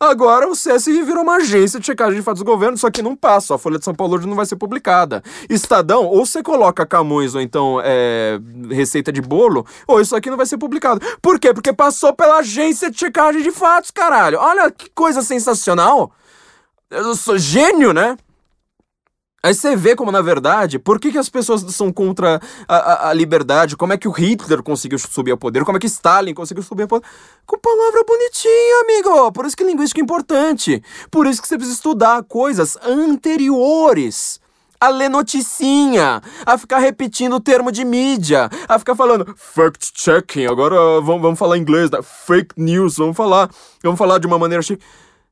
Agora o CSI virou uma agência de checagem de fatos do governo, só que não passa. A Folha de São Paulo hoje não vai ser publicada. Estadão, ou você coloca Camões ou então é, receita de bolo, ou isso aqui não vai ser publicado. Por quê? Porque passou pela agência de checagem de fatos, caralho. Olha que coisa sensacional. Eu sou gênio, né? Aí você vê como, na verdade, por que, que as pessoas são contra a, a, a, liberdade? Como é que o Hitler conseguiu subir ao poder? Como é que Stalin conseguiu subir ao poder? Com palavra bonitinha, amigo! Por isso que linguística é importante. Por isso que você precisa estudar coisas anteriores. A ler noticinha, a ficar repetindo o termo de mídia, a ficar falando fact-checking, agora vamos, vamos falar inglês, né? fake news, vamos falar, vamos falar de uma maneira chique.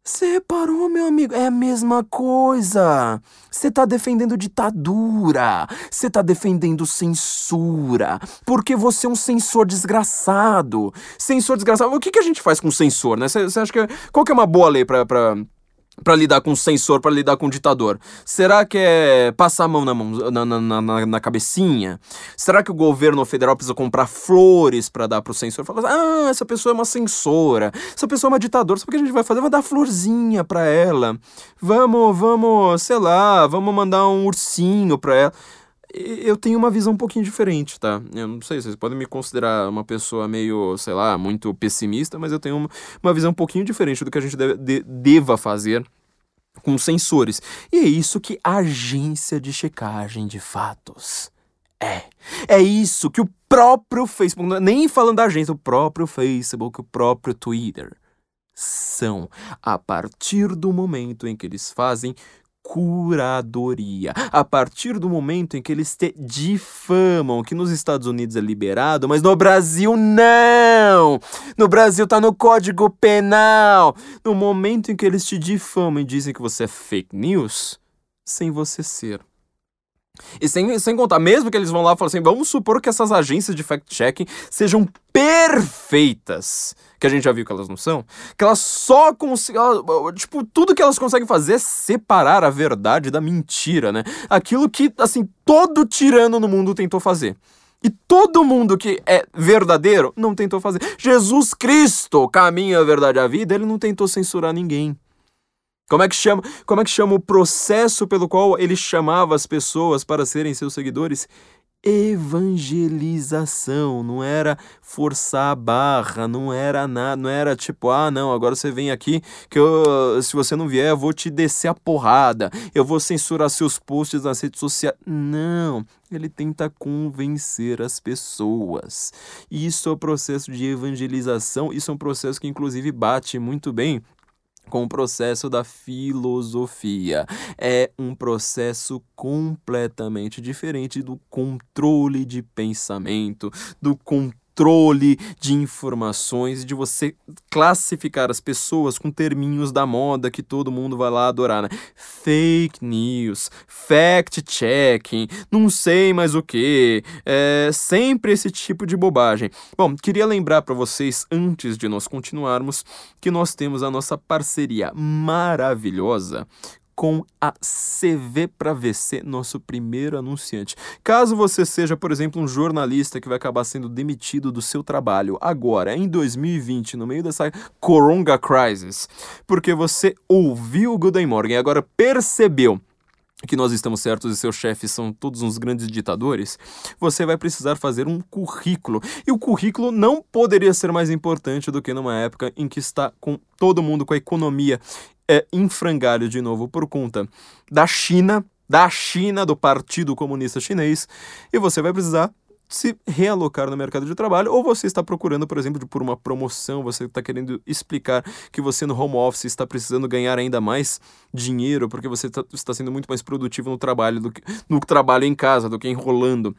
Você reparou, meu amigo? É a mesma coisa. Você tá defendendo ditadura. Você tá defendendo censura. Porque você é um censor desgraçado. Censor desgraçado. O que, que a gente faz com censor, né? Você acha que. Qual que é uma boa lei pra. pra para lidar com o censor, para lidar com o ditador? Será que é passar a mão na, mão, na, na, na, na cabecinha? Será que o governo federal precisa comprar flores para dar pro censor? Falar assim, ah, essa pessoa é uma censora, essa pessoa é uma ditadora, sabe o que a gente vai fazer? Vai dar florzinha para ela. Vamos, vamos, sei lá, vamos mandar um ursinho para ela eu tenho uma visão um pouquinho diferente, tá? Eu não sei, vocês podem me considerar uma pessoa meio, sei lá, muito pessimista, mas eu tenho uma, uma visão um pouquinho diferente do que a gente deve, de, deva fazer com sensores. E é isso que a agência de checagem de fatos é. É isso que o próprio Facebook, nem falando da agência, o próprio Facebook, o próprio Twitter são a partir do momento em que eles fazem curadoria. A partir do momento em que eles te difamam, que nos Estados Unidos é liberado, mas no Brasil não! No Brasil tá no Código Penal! No momento em que eles te difamam e dizem que você é fake news, sem você ser. E sem, sem contar, mesmo que eles vão lá e falam assim, vamos supor que essas agências de fact-checking sejam perfeitas, que a gente já viu que elas não são, que elas só conseguem, tipo, tudo que elas conseguem fazer é separar a verdade da mentira, né? Aquilo que, assim, todo tirano no mundo tentou fazer. E todo mundo que é verdadeiro não tentou fazer. Jesus Cristo, caminho, a verdade a vida, ele não tentou censurar ninguém. Como é que chama, como é que chama o processo pelo qual ele chamava as pessoas para serem seus seguidores? evangelização, não era forçar a barra, não era nada, não era tipo, ah, não, agora você vem aqui que eu, se você não vier, eu vou te descer a porrada, eu vou censurar seus posts nas redes sociais. Não, ele tenta convencer as pessoas. Isso é o processo de evangelização, isso é um processo que inclusive bate muito bem com o processo da filosofia. É um processo completamente diferente do controle de pensamento, do controle controle de informações, de você classificar as pessoas com terminhos da moda que todo mundo vai lá adorar, né? Fake news, fact-checking, não sei mais o que, é sempre esse tipo de bobagem. Bom, queria lembrar para vocês, antes de nós continuarmos, que nós temos a nossa parceria maravilhosa com a CV para VC, nosso primeiro anunciante. Caso você seja, por exemplo, um jornalista que vai acabar sendo demitido do seu trabalho agora, em 2020, no meio dessa coronga crisis, porque você ouviu o Good Morgan e agora percebeu que nós estamos certos e seus chefes são todos uns grandes ditadores, você vai precisar fazer um currículo. E o currículo não poderia ser mais importante do que numa época em que está com todo mundo com a economia é, em frangalho de novo por conta da China, da China, do Partido Comunista Chinês, e você vai precisar se realocar no mercado de trabalho, ou você está procurando, por exemplo, por uma promoção, você está querendo explicar que você no home office está precisando ganhar ainda mais dinheiro, porque você tá, está sendo muito mais produtivo no trabalho do que no trabalho em casa do que enrolando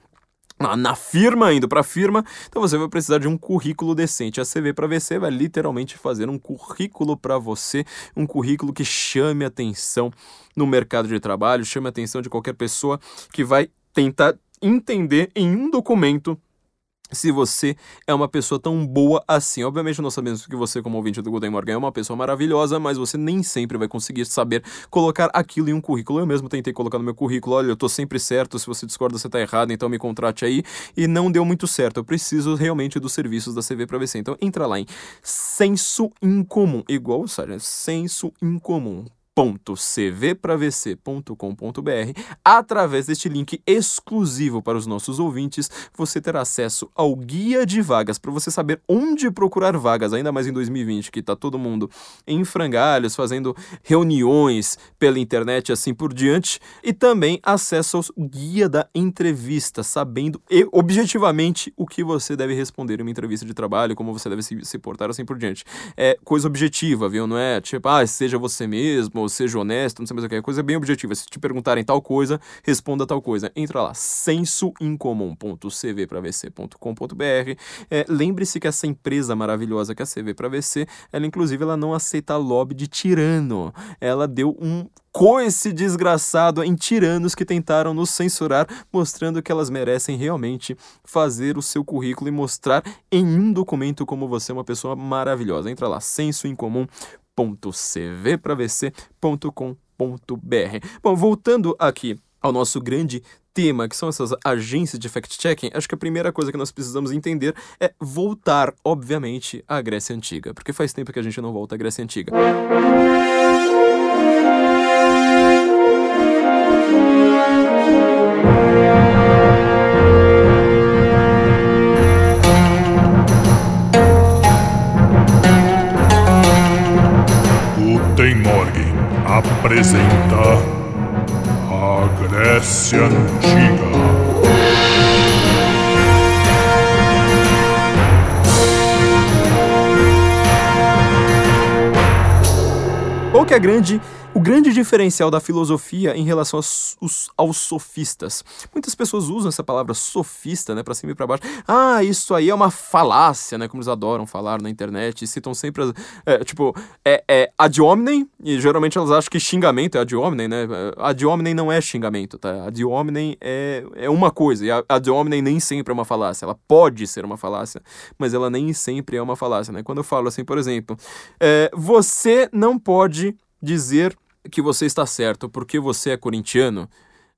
na firma, indo para a firma, então você vai precisar de um currículo decente. A CV para VC vai literalmente fazer um currículo para você, um currículo que chame atenção no mercado de trabalho, chame atenção de qualquer pessoa que vai tentar entender em um documento se você é uma pessoa tão boa assim. Obviamente, nós sabemos que você, como ouvinte do Golden Morgan, é uma pessoa maravilhosa, mas você nem sempre vai conseguir saber colocar aquilo em um currículo. Eu mesmo tentei colocar no meu currículo: olha, eu tô sempre certo, se você discorda, você tá errado, então me contrate aí. E não deu muito certo. Eu preciso realmente dos serviços da CV para VC. Então, entra lá em senso incomum, igual o Sargent, senso incomum www.cvpravc.com.br. Através deste link exclusivo para os nossos ouvintes, você terá acesso ao guia de vagas para você saber onde procurar vagas, ainda mais em 2020, que está todo mundo em frangalhos, fazendo reuniões pela internet e assim por diante, e também acesso ao guia da entrevista, sabendo e, objetivamente o que você deve responder em uma entrevista de trabalho, como você deve se, se portar assim por diante. É coisa objetiva, viu? Não é tipo, ah, seja você mesmo, seja honesto, não sei mais o que, é coisa bem objetiva. Se te perguntarem tal coisa, responda tal coisa. Entra lá, sensoincomum.cvpravc.com.br. É, Lembre-se que essa empresa maravilhosa que é a CV para VC, ela inclusive ela não aceita lobby de tirano. Ela deu um coice desgraçado em tiranos que tentaram nos censurar, mostrando que elas merecem realmente fazer o seu currículo e mostrar em um documento como você é uma pessoa maravilhosa. Entra lá, sensoincomum.com www.cvpravc.com.br. Bom, voltando aqui ao nosso grande tema, que são essas agências de fact-checking, acho que a primeira coisa que nós precisamos entender é voltar, obviamente, à Grécia Antiga, porque faz tempo que a gente não volta à Grécia Antiga. Apresenta a Grécia Antiga. Que é grande o grande diferencial da filosofia em relação aos, aos sofistas. Muitas pessoas usam essa palavra sofista, né, para cima e para baixo. Ah, isso aí é uma falácia, né, como eles adoram falar na internet, citam sempre, é, tipo, é, é ad hominem, e geralmente elas acham que xingamento é ad hominem, né? Ad hominem não é xingamento, tá? Ad hominem é, é uma coisa, e ad hominem nem sempre é uma falácia. Ela pode ser uma falácia, mas ela nem sempre é uma falácia, né? Quando eu falo assim, por exemplo, é, você não pode dizer que você está certo porque você é corintiano,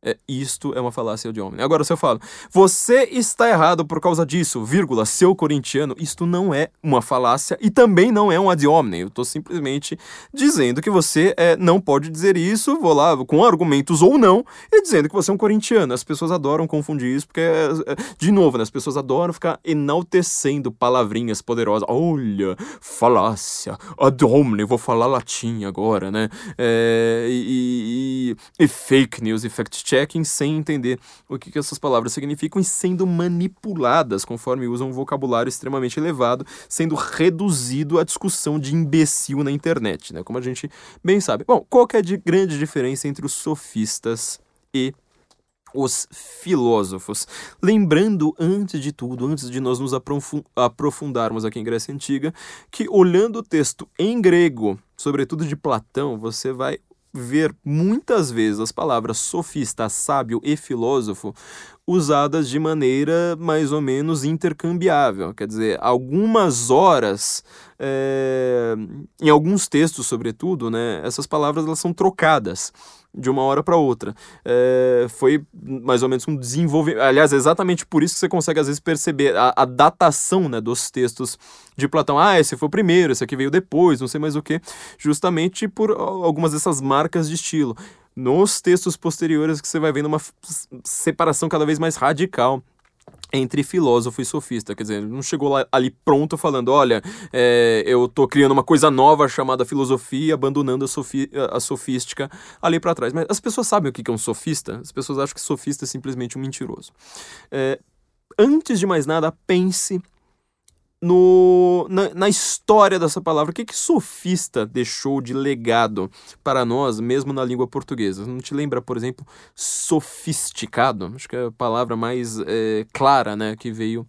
É, isto é uma falácia de homem. Agora, se eu falo, você está errado por causa disso, vírgula, seu corintiano, isto não é uma falácia e também não é um ad hominem. Eu estou simplesmente dizendo que você é, não pode dizer isso, vou lá, com argumentos ou não, e dizendo que você é um corintiano. As pessoas adoram confundir isso, porque, é, é, de novo, né, as pessoas adoram ficar enaltecendo palavrinhas poderosas. Olha, falácia, ad hominem, vou falar latim agora, né? É, e, e, e fake news e fact checking sem entender o que, que essas palavras significam e sendo manipuladas conforme usam um vocabulário extremamente elevado, sendo reduzido à discussão de imbecil na internet, né? Como a gente bem sabe. Bom, qual que é a grande diferença entre os sofistas e os filósofos. Lembrando, antes de tudo, antes de nós nos aprofundarmos aqui em Grécia Antiga, que olhando o texto em grego, sobretudo de Platão, você vai ver muitas vezes as palavras sofista, sábio e filósofo usadas de maneira mais ou menos intercambiável. Quer dizer, algumas horas, é, em alguns textos, sobretudo, né, essas palavras elas são trocadas de uma hora para outra. É, foi mais ou menos um desenvolvimento. Aliás, é exatamente por isso que você consegue, às vezes, perceber a, a, datação né, dos textos de Platão. Ah, esse foi o primeiro, esse aqui veio depois, não sei mais o que. Justamente por algumas dessas marcas de estilo. Nos textos posteriores que você vai vendo uma separação cada vez mais radical entre filósofo e sofista, quer dizer, não chegou lá, ali pronto falando, olha, é, eu tô criando uma coisa nova chamada filosofia, abandonando a, sofi a sofística ali para trás. Mas as pessoas sabem o que é um sofista? As pessoas acham que sofista é simplesmente um mentiroso. É, antes de mais nada, pense no, na, na, história dessa palavra. O que, que sofista deixou de legado para nós, mesmo na língua portuguesa? Não te lembra, por exemplo, sofisticado? Acho que é a palavra mais é, clara né, que veio,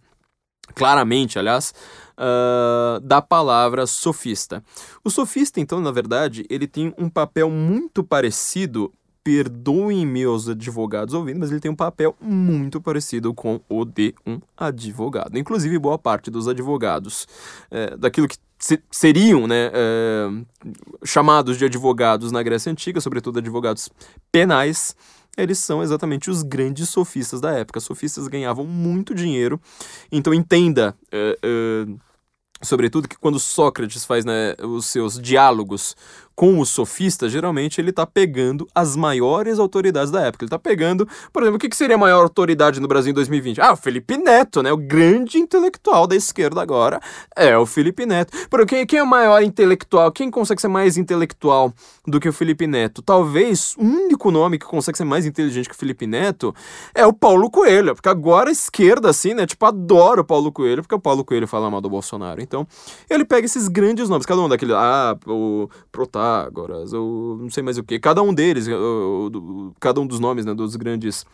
claramente, aliás, uh, da palavra sofista. O sofista, então, na verdade, ele tem um papel muito parecido perdoem meus advogados ouvindo, mas ele tem um papel muito parecido com o de um advogado. Inclusive, boa parte dos advogados, é, daquilo que se, seriam né, é, chamados de advogados na Grécia Antiga, sobretudo advogados penais, eles são exatamente os grandes sofistas da época. Sofistas ganhavam muito dinheiro, então entenda. É sobretudo que quando Sócrates faz né, os seus diálogos com os sofistas, geralmente ele está pegando as maiores autoridades da época. Ele está pegando, por exemplo, o que, seria a maior autoridade no Brasil em 2020? Ah, o Felipe Neto, né? O grande intelectual da esquerda agora é o Felipe Neto. Porque quem é o maior intelectual? Quem consegue ser mais intelectual do que o Felipe Neto? Talvez o único nome que consegue ser mais inteligente que o Felipe Neto é o Paulo Coelho. Porque agora a esquerda, assim, né? Tipo, adora o Paulo Coelho, porque o Paulo Coelho fala mal do Bolsonaro. Então, ele pega esses grandes nomes, cada um daquele, ah, o Protar Protágoras, ou não sei mais o que. Cada um deles, cada um dos nomes né, dos grandes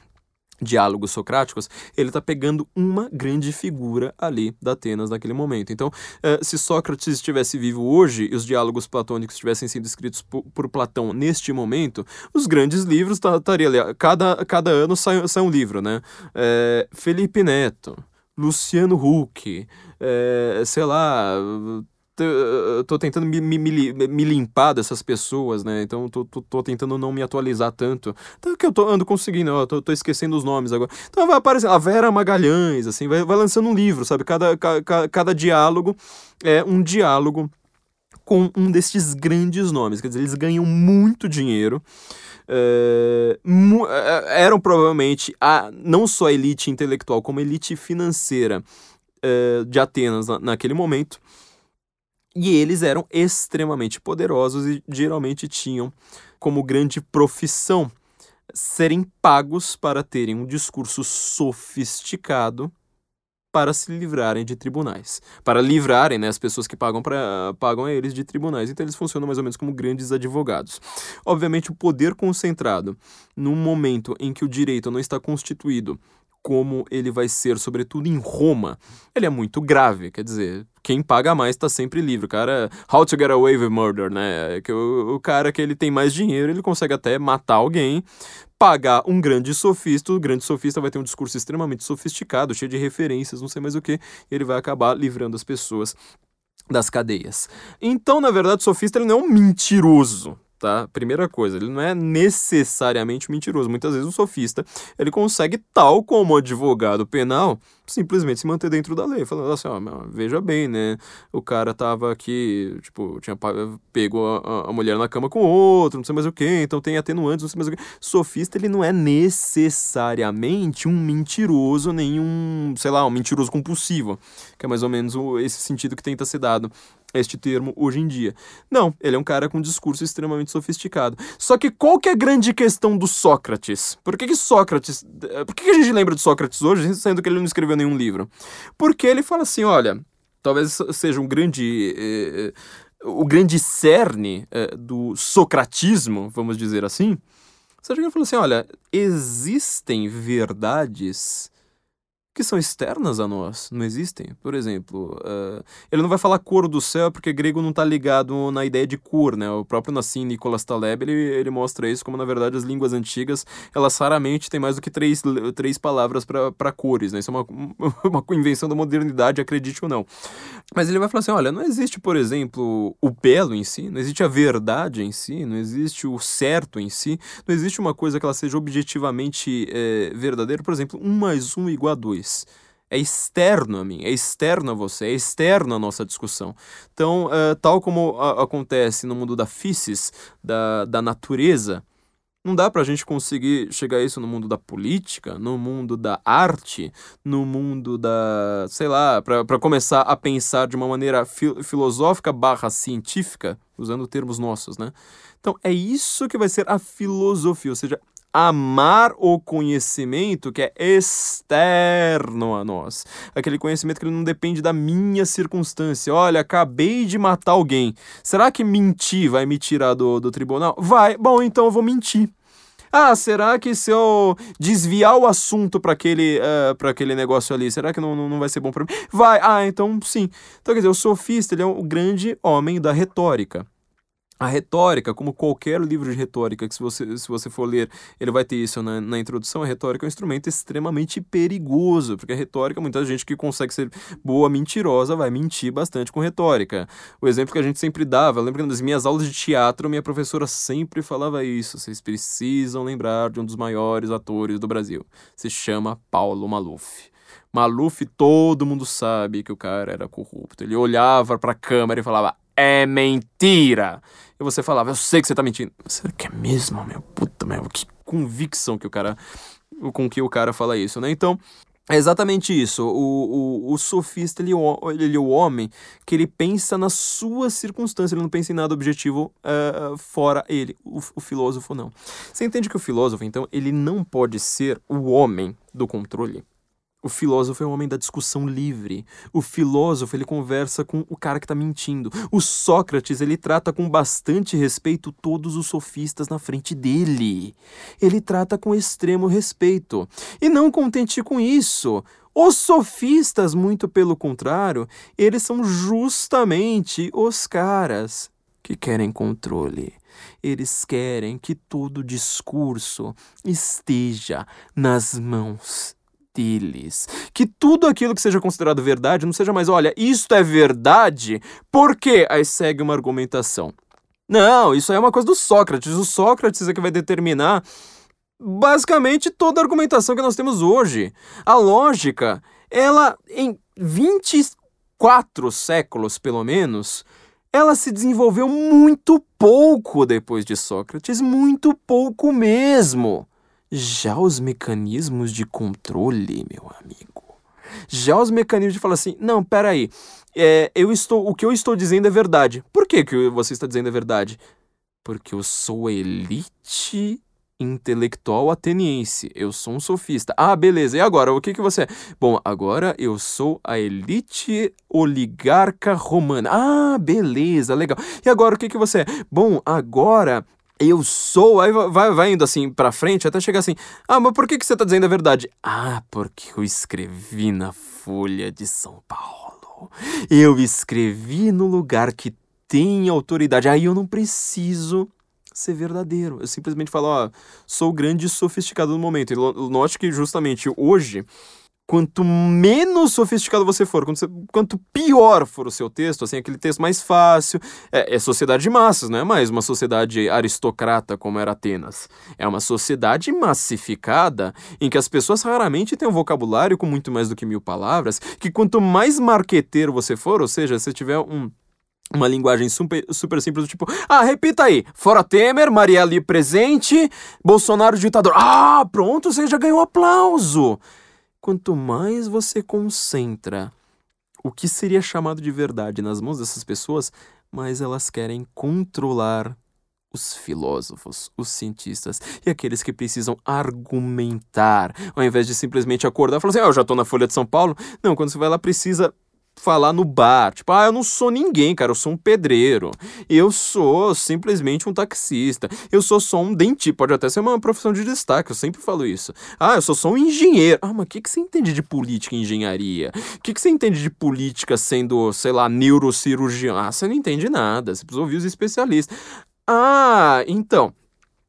diálogos socráticos, ele está pegando uma grande figura ali da Atenas naquele momento. Então, eh, se Sócrates estivesse vivo hoje e os diálogos platônicos tivessem sido escritos por, por Platão neste momento, os grandes livros estariam ali. Cada, cada ano sai, sai um livro, né? É, Felipe Neto, Luciano Huck, é, sei lá, tô tentando me, me, me, limpar dessas pessoas, né? Então tô, tô, tô, tentando não me atualizar tanto. Então que eu tô, ando conseguindo, ó, tô, tô esquecendo os nomes agora. Então vai aparecer a Vera Magalhães, assim, vai, vai lançando um livro, sabe? Cada, cada, cada diálogo é um diálogo com um desses grandes nomes. Quer dizer, eles ganham muito dinheiro. É, eram provavelmente a, não só a elite intelectual, como a elite financeira é, de Atenas na, naquele momento. E eles eram extremamente poderosos e geralmente tinham como grande profissão serem pagos para terem um discurso sofisticado para se livrarem de tribunais, para livrarem né, as pessoas que pagam, pra, pagam a eles de tribunais. Então eles funcionam mais ou menos como grandes advogados. Obviamente, o poder concentrado num momento em que o direito não está constituído como ele vai ser, sobretudo em Roma, ele é muito grave. Quer dizer, quem paga mais está sempre livre. O cara, how to get away with murder, né? Que o, o cara que ele tem mais dinheiro, ele consegue até matar alguém, pagar um grande sofista. O grande sofista vai ter um discurso extremamente sofisticado, cheio de referências, não sei mais o que, e ele vai acabar livrando as pessoas das cadeias. Então, na verdade, o sofista ele não é um mentiroso tá? Primeira coisa, ele não é necessariamente mentiroso. Muitas vezes o sofista, ele consegue, tal como advogado penal, simplesmente se manter dentro da lei, falando assim, ó, veja bem, né, o cara tava aqui, tipo, tinha pego a, a, mulher na cama com outro, não sei mais o que, então tem atenuantes, não sei mais o que. Sofista, ele não é necessariamente um mentiroso, nem um, sei lá, um mentiroso compulsivo, que é mais ou menos esse sentido que tenta ser dado este termo hoje em dia. Não, ele é um cara com um discurso extremamente sofisticado. Só que qual que é a grande questão do Sócrates? Por que, que Sócrates. Por que, que a gente lembra de Sócrates hoje, sendo que ele não escreveu nenhum livro? Porque ele fala assim: olha, talvez seja um grande. Eh, o grande cerne eh, do socratismo, vamos dizer assim. Seja que ele falou assim: olha, existem verdades que são externas a nós, não existem. Por exemplo, uh, ele não vai falar cor do céu porque grego não está ligado na ideia de cor, né? O próprio Nassim Nicolas Taleb, ele, ele mostra isso como, na verdade, as línguas antigas, elas raramente têm mais do que três, três palavras para cores, né? Isso é uma, uma invenção da modernidade, acredite ou não. Mas ele vai falar assim, olha, não existe, por exemplo, o belo em si, não existe a verdade em si, não existe o certo em si, não existe uma coisa que ela seja objetivamente é, verdadeira. Por exemplo, um mais um igual a dois é externo a mim, é externo a você, é externo à nossa discussão. Então, uh, tal como a, acontece no mundo da físis, da, da natureza, não dá para a gente conseguir chegar a isso no mundo da política, no mundo da arte, no mundo da. sei lá, para começar a pensar de uma maneira fi filosófica barra científica, usando termos nossos, né? Então é isso que vai ser a filosofia, ou seja, amar o conhecimento que é externo a nós. Aquele conhecimento que ele não depende da minha circunstância. Olha, acabei de matar alguém. Será que mentir vai me tirar do, do tribunal? Vai. Bom, então eu vou mentir. Ah, será que se eu desviar o assunto para aquele, uh, aquele negócio ali, será que não, não, não vai ser bom para mim? Vai. Ah, então sim. Então, quer dizer, o sofista ele é o grande homem da retórica. A retórica, como qualquer livro de retórica, que se você, se você for ler, ele vai ter isso na, na introdução, a retórica é um instrumento extremamente perigoso, porque a retórica, muita gente que consegue ser boa mentirosa vai mentir bastante com retórica. O exemplo que a gente sempre dava, lembra que nas minhas aulas de teatro, minha professora sempre falava isso, vocês precisam lembrar de um dos maiores atores do Brasil. Se chama Paulo Maluf. Maluf, todo mundo sabe que o cara era corrupto. Ele olhava para a câmera e falava: é mentira. E você falava, eu sei que você tá mentindo. Será que é mesmo, meu? Puta, meu, que convicção que o cara. com que o cara fala isso, né? Então. É exatamente isso. O, o, o sofista, ele, ele é o homem que ele pensa na sua circunstância, ele não pensa em nada objetivo uh, fora ele. O, o filósofo não. Você entende que o filósofo, então, ele não pode ser o homem do controle? O filósofo é o homem da discussão livre. O filósofo, ele conversa com o cara que está mentindo. O Sócrates, ele trata com bastante respeito todos os sofistas na frente dele. Ele trata com extremo respeito. E não contente com isso, os sofistas, muito pelo contrário, eles são justamente os caras que querem controle. Eles querem que todo discurso esteja nas mãos deles. Que tudo aquilo que seja considerado verdade não seja mais, olha, isto é verdade, por quê? Aí segue uma argumentação. Não, isso aí é uma coisa do Sócrates. O Sócrates é que vai determinar basicamente toda a argumentação que nós temos hoje. A lógica, ela em 24 séculos, pelo menos, ela se desenvolveu muito pouco depois de Sócrates, muito pouco mesmo. Já os mecanismos de controle, meu amigo. Já os mecanismos de falar assim, não, peraí, é, eu estou, o que eu estou dizendo é verdade. Por que, que você está dizendo é verdade? Porque eu sou elite intelectual ateniense. Eu sou um sofista. Ah, beleza. E agora, o que, que você é? Bom, agora eu sou a elite oligarca romana. Ah, beleza, legal. E agora, o que, que você é? Bom, agora eu sou. Aí vai, vai indo assim pra frente até chegar assim. Ah, mas por que, que você tá dizendo a verdade? Ah, porque eu escrevi na Folha de São Paulo. Eu escrevi no lugar que tem autoridade. Aí eu não preciso ser verdadeiro. Eu simplesmente falo, ó, sou grande e sofisticado no momento. E note que justamente hoje quanto menos sofisticado você for, quanto, quanto pior for o seu texto, assim, aquele texto mais fácil, é, é sociedade de massas, não é mais uma sociedade aristocrata como era Atenas. É uma sociedade massificada em que as pessoas raramente têm um vocabulário com muito mais do que mil palavras, que quanto mais marqueteiro você for, ou seja, se tiver um uma linguagem super, super simples, do tipo, ah, repita aí, fora Temer, Marielle presente, Bolsonaro ditador. Ah, pronto, você já ganhou aplauso. Quanto mais você concentra o que seria chamado de verdade nas mãos dessas pessoas, mais elas querem controlar os filósofos, os cientistas e aqueles que precisam argumentar, ao invés de simplesmente acordar e falar assim, ah, eu já tô na Folha de São Paulo. Não, quando você vai lá, precisa falar no bar. Tipo, ah, eu não sou ninguém, cara, eu sou um pedreiro. Eu sou simplesmente um taxista. Eu sou só um dentista. Pode até ser uma profissão de destaque, eu sempre falo isso. Ah, eu sou só um engenheiro. Ah, mas o que, que você entende de política e engenharia? O que, que você entende de política sendo, sei lá, neurocirurgião? Ah, você não entende nada. Você precisa ouvir os especialistas. Ah, então.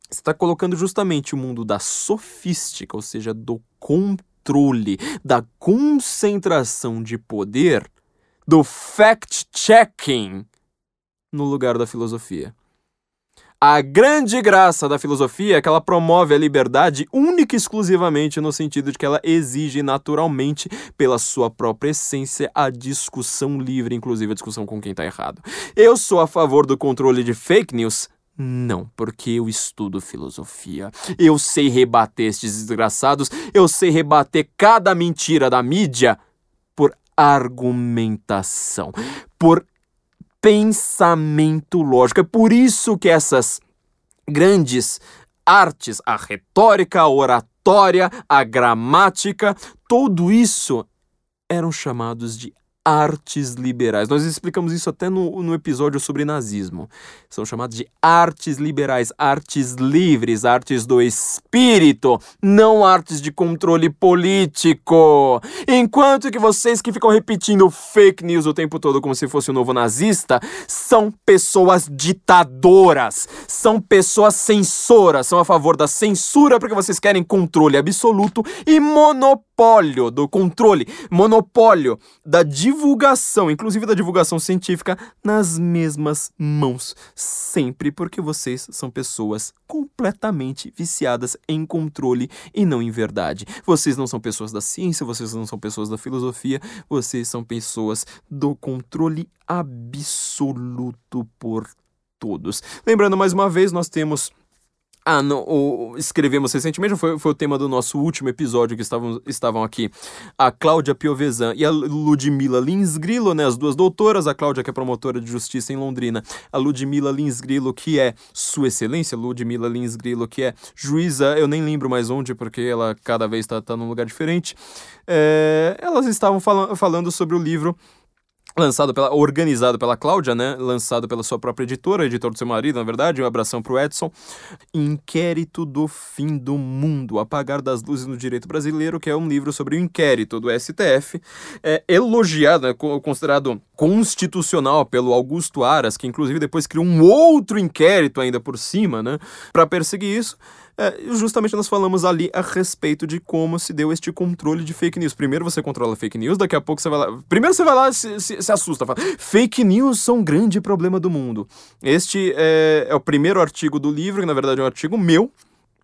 Você está colocando justamente o mundo da sofística, ou seja, do controle, da concentração de poder, do fact-checking, no lugar da filosofia. A grande graça da filosofia é que ela promove a liberdade única e exclusivamente no sentido de que ela exige naturalmente, pela sua própria essência, a discussão livre, inclusive a discussão com quem está errado. Eu sou a favor do controle de fake news? Não, porque eu estudo filosofia. Eu sei rebater estes desgraçados, eu sei rebater cada mentira da mídia argumentação, por pensamento lógico. É por isso que essas grandes artes, a retórica, a oratória, a gramática, tudo isso eram chamados de artes liberais. Nós explicamos isso até no, no episódio sobre nazismo. São chamados de artes liberais, artes livres, artes do espírito, não artes de controle político. Enquanto que vocês que ficam repetindo fake news o tempo todo como se fosse o novo nazista, são pessoas ditadoras, são pessoas censoras, são a favor da censura porque vocês querem controle absoluto e monopólio do controle, monopólio da divulgação, inclusive da divulgação científica, nas mesmas mãos. Sempre porque vocês são pessoas completamente viciadas em controle e não em verdade. Vocês não são pessoas da ciência, vocês não são pessoas da filosofia, vocês são pessoas do controle absoluto por todos. Lembrando mais uma vez, nós temos ah, escrevemos recentemente, foi, foi o tema do nosso último episódio que estavam, estavam aqui. A Cláudia Piovesan e a Ludmila Lins Grillo, né, as duas doutoras, a Cláudia que é promotora de justiça em Londrina, a Ludmila Lins Grillo que é Sua Excelência, Ludmila Lins Grillo que é juíza, eu nem lembro mais onde, porque ela cada vez está tá num lugar diferente. É, elas estavam fala, falando sobre o livro lançado pela, organizado pela Cláudia, né? Lançado pela sua própria editora, editor do seu marido, na verdade, um abração pro Edson. Inquérito do Fim do Mundo, Apagar das Luzes no Direito Brasileiro, que é um livro sobre o inquérito do STF, é, elogiado, né, considerado constitucional pelo Augusto Aras, que inclusive depois criou um outro inquérito ainda por cima, né? Para perseguir isso. É, justamente nós falamos ali a respeito de como se deu este controle de fake news. Primeiro você controla fake news, daqui a pouco você vai lá. Primeiro você vai lá e se, se, se assusta, fala: fake news são um grande problema do mundo. Este é, é o primeiro artigo do livro, que na verdade é um artigo meu,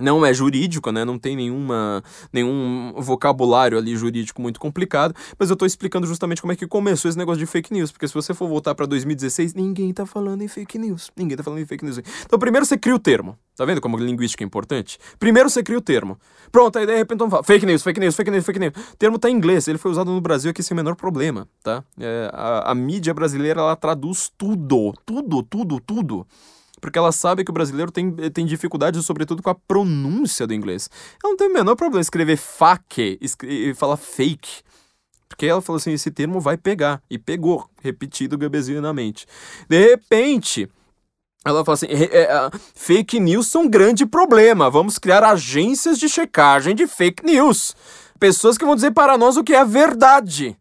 não é jurídico, né? Não tem nenhuma, nenhum vocabulário ali jurídico muito complicado, mas eu tô explicando justamente como é que começou esse negócio de fake news, porque se você for voltar para 2016, ninguém tá falando em fake news. Ninguém tá falando em fake news. Então, primeiro você cria o termo. Tá vendo como linguística é importante? Primeiro você cria o termo. Pronto, aí de repente então fala fake news, fake news, fake news, fake news. O termo tá em inglês, ele foi usado no Brasil aqui sem o menor problema, tá? É, a, a mídia brasileira, ela traduz tudo, tudo, tudo, tudo porque ela sabe que o brasileiro tem, tem dificuldade, sobretudo, com a pronúncia do inglês. Ela não tem o menor problema escrever fake e falar fake. Porque ela falou assim: esse termo vai pegar. E pegou, repetido gabezinamente. De repente. Ela fala assim: é, fake news são um grande problema. Vamos criar agências de checagem de fake news. Pessoas que vão dizer para nós o que é verdade.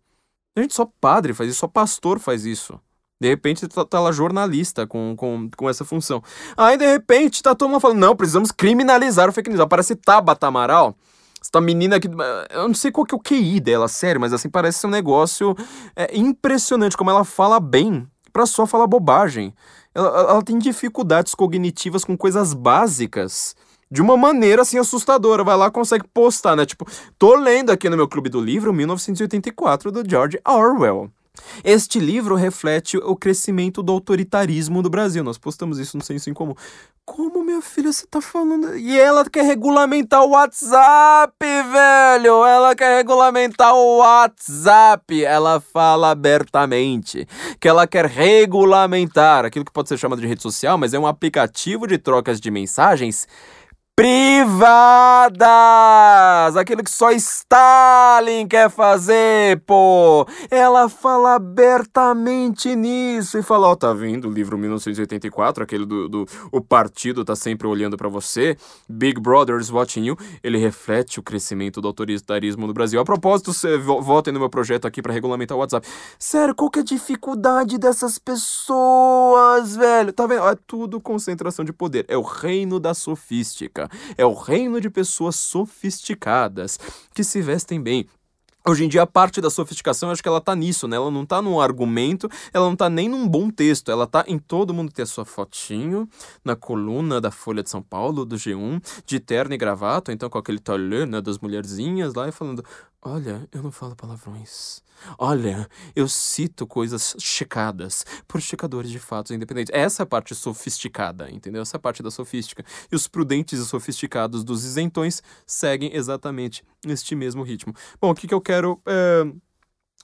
A gente só padre faz isso, só pastor faz isso. De repente tá, tá lá jornalista com, com, com essa função. Aí de repente tá todo mundo falando, não, precisamos criminalizar o fake news. Aparece Tabata Amaral Essa menina que. Eu não sei qual que é o QI dela, sério, mas assim, parece ser um negócio é, impressionante como ela fala bem pra só falar bobagem. Ela, ela tem dificuldades cognitivas com coisas básicas de uma maneira assim assustadora. Vai lá consegue postar, né? Tipo, tô lendo aqui no meu clube do livro 1984 do George Orwell. Este livro reflete o crescimento do autoritarismo do Brasil. Nós postamos isso no Senso em Comum. Como, minha filha, você tá falando? E ela quer regulamentar o WhatsApp, velho! Ela quer regulamentar o WhatsApp! Ela fala abertamente que ela quer regulamentar aquilo que pode ser chamado de rede social, mas é um aplicativo de trocas de mensagens privadas! Aquilo que só Stalin quer fazer, pô! Ela fala abertamente nisso e fala: Ó, oh, tá vendo o livro 1984, aquele do, do O Partido tá sempre olhando para você, Big Brother is watching you. Ele reflete o crescimento do autoritarismo no Brasil. A propósito, votem no meu projeto aqui para regulamentar o WhatsApp. Sério, qual que é a dificuldade dessas pessoas, velho? Tá vendo? É tudo concentração de poder. É o reino da sofística é o reino de pessoas sofisticadas que se vestem bem. Hoje em dia, a parte da sofisticação, eu acho que ela tá nisso, né? Ela não tá num argumento, ela não tá nem num bom texto, ela tá em todo mundo ter a sua fotinho na coluna da Folha de São Paulo, do G1, de terno e gravata, então com aquele talher, né, das mulherzinhas lá e falando: Olha, eu não falo palavrões. Olha, eu cito coisas checadas por checadores de fatos independentes. Essa é a parte sofisticada, entendeu? Essa é a parte da sofística. E os prudentes e sofisticados dos isentões seguem exatamente neste mesmo ritmo. Bom, o que, que eu quero é,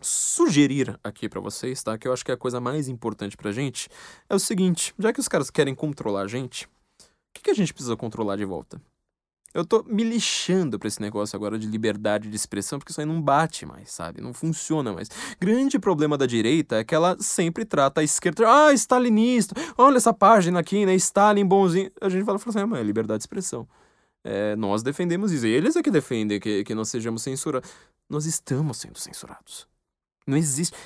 sugerir aqui para vocês, tá? Que eu acho que é a coisa mais importante pra gente é o seguinte: já que os caras querem controlar a gente, o que, que a gente precisa controlar de volta? Eu tô me lixando pra esse negócio agora de liberdade de expressão, porque isso aí não bate mais, sabe? Não funciona mais. Grande problema da direita é que ela sempre trata a esquerda, ah, stalinista, olha essa página aqui, né? Stalin bonzinho. A gente fala, fala assim, ah, é liberdade de expressão. É, nós defendemos isso. Eles é que defendem que, que nós sejamos censurados. Nós estamos sendo censurados. Não existe.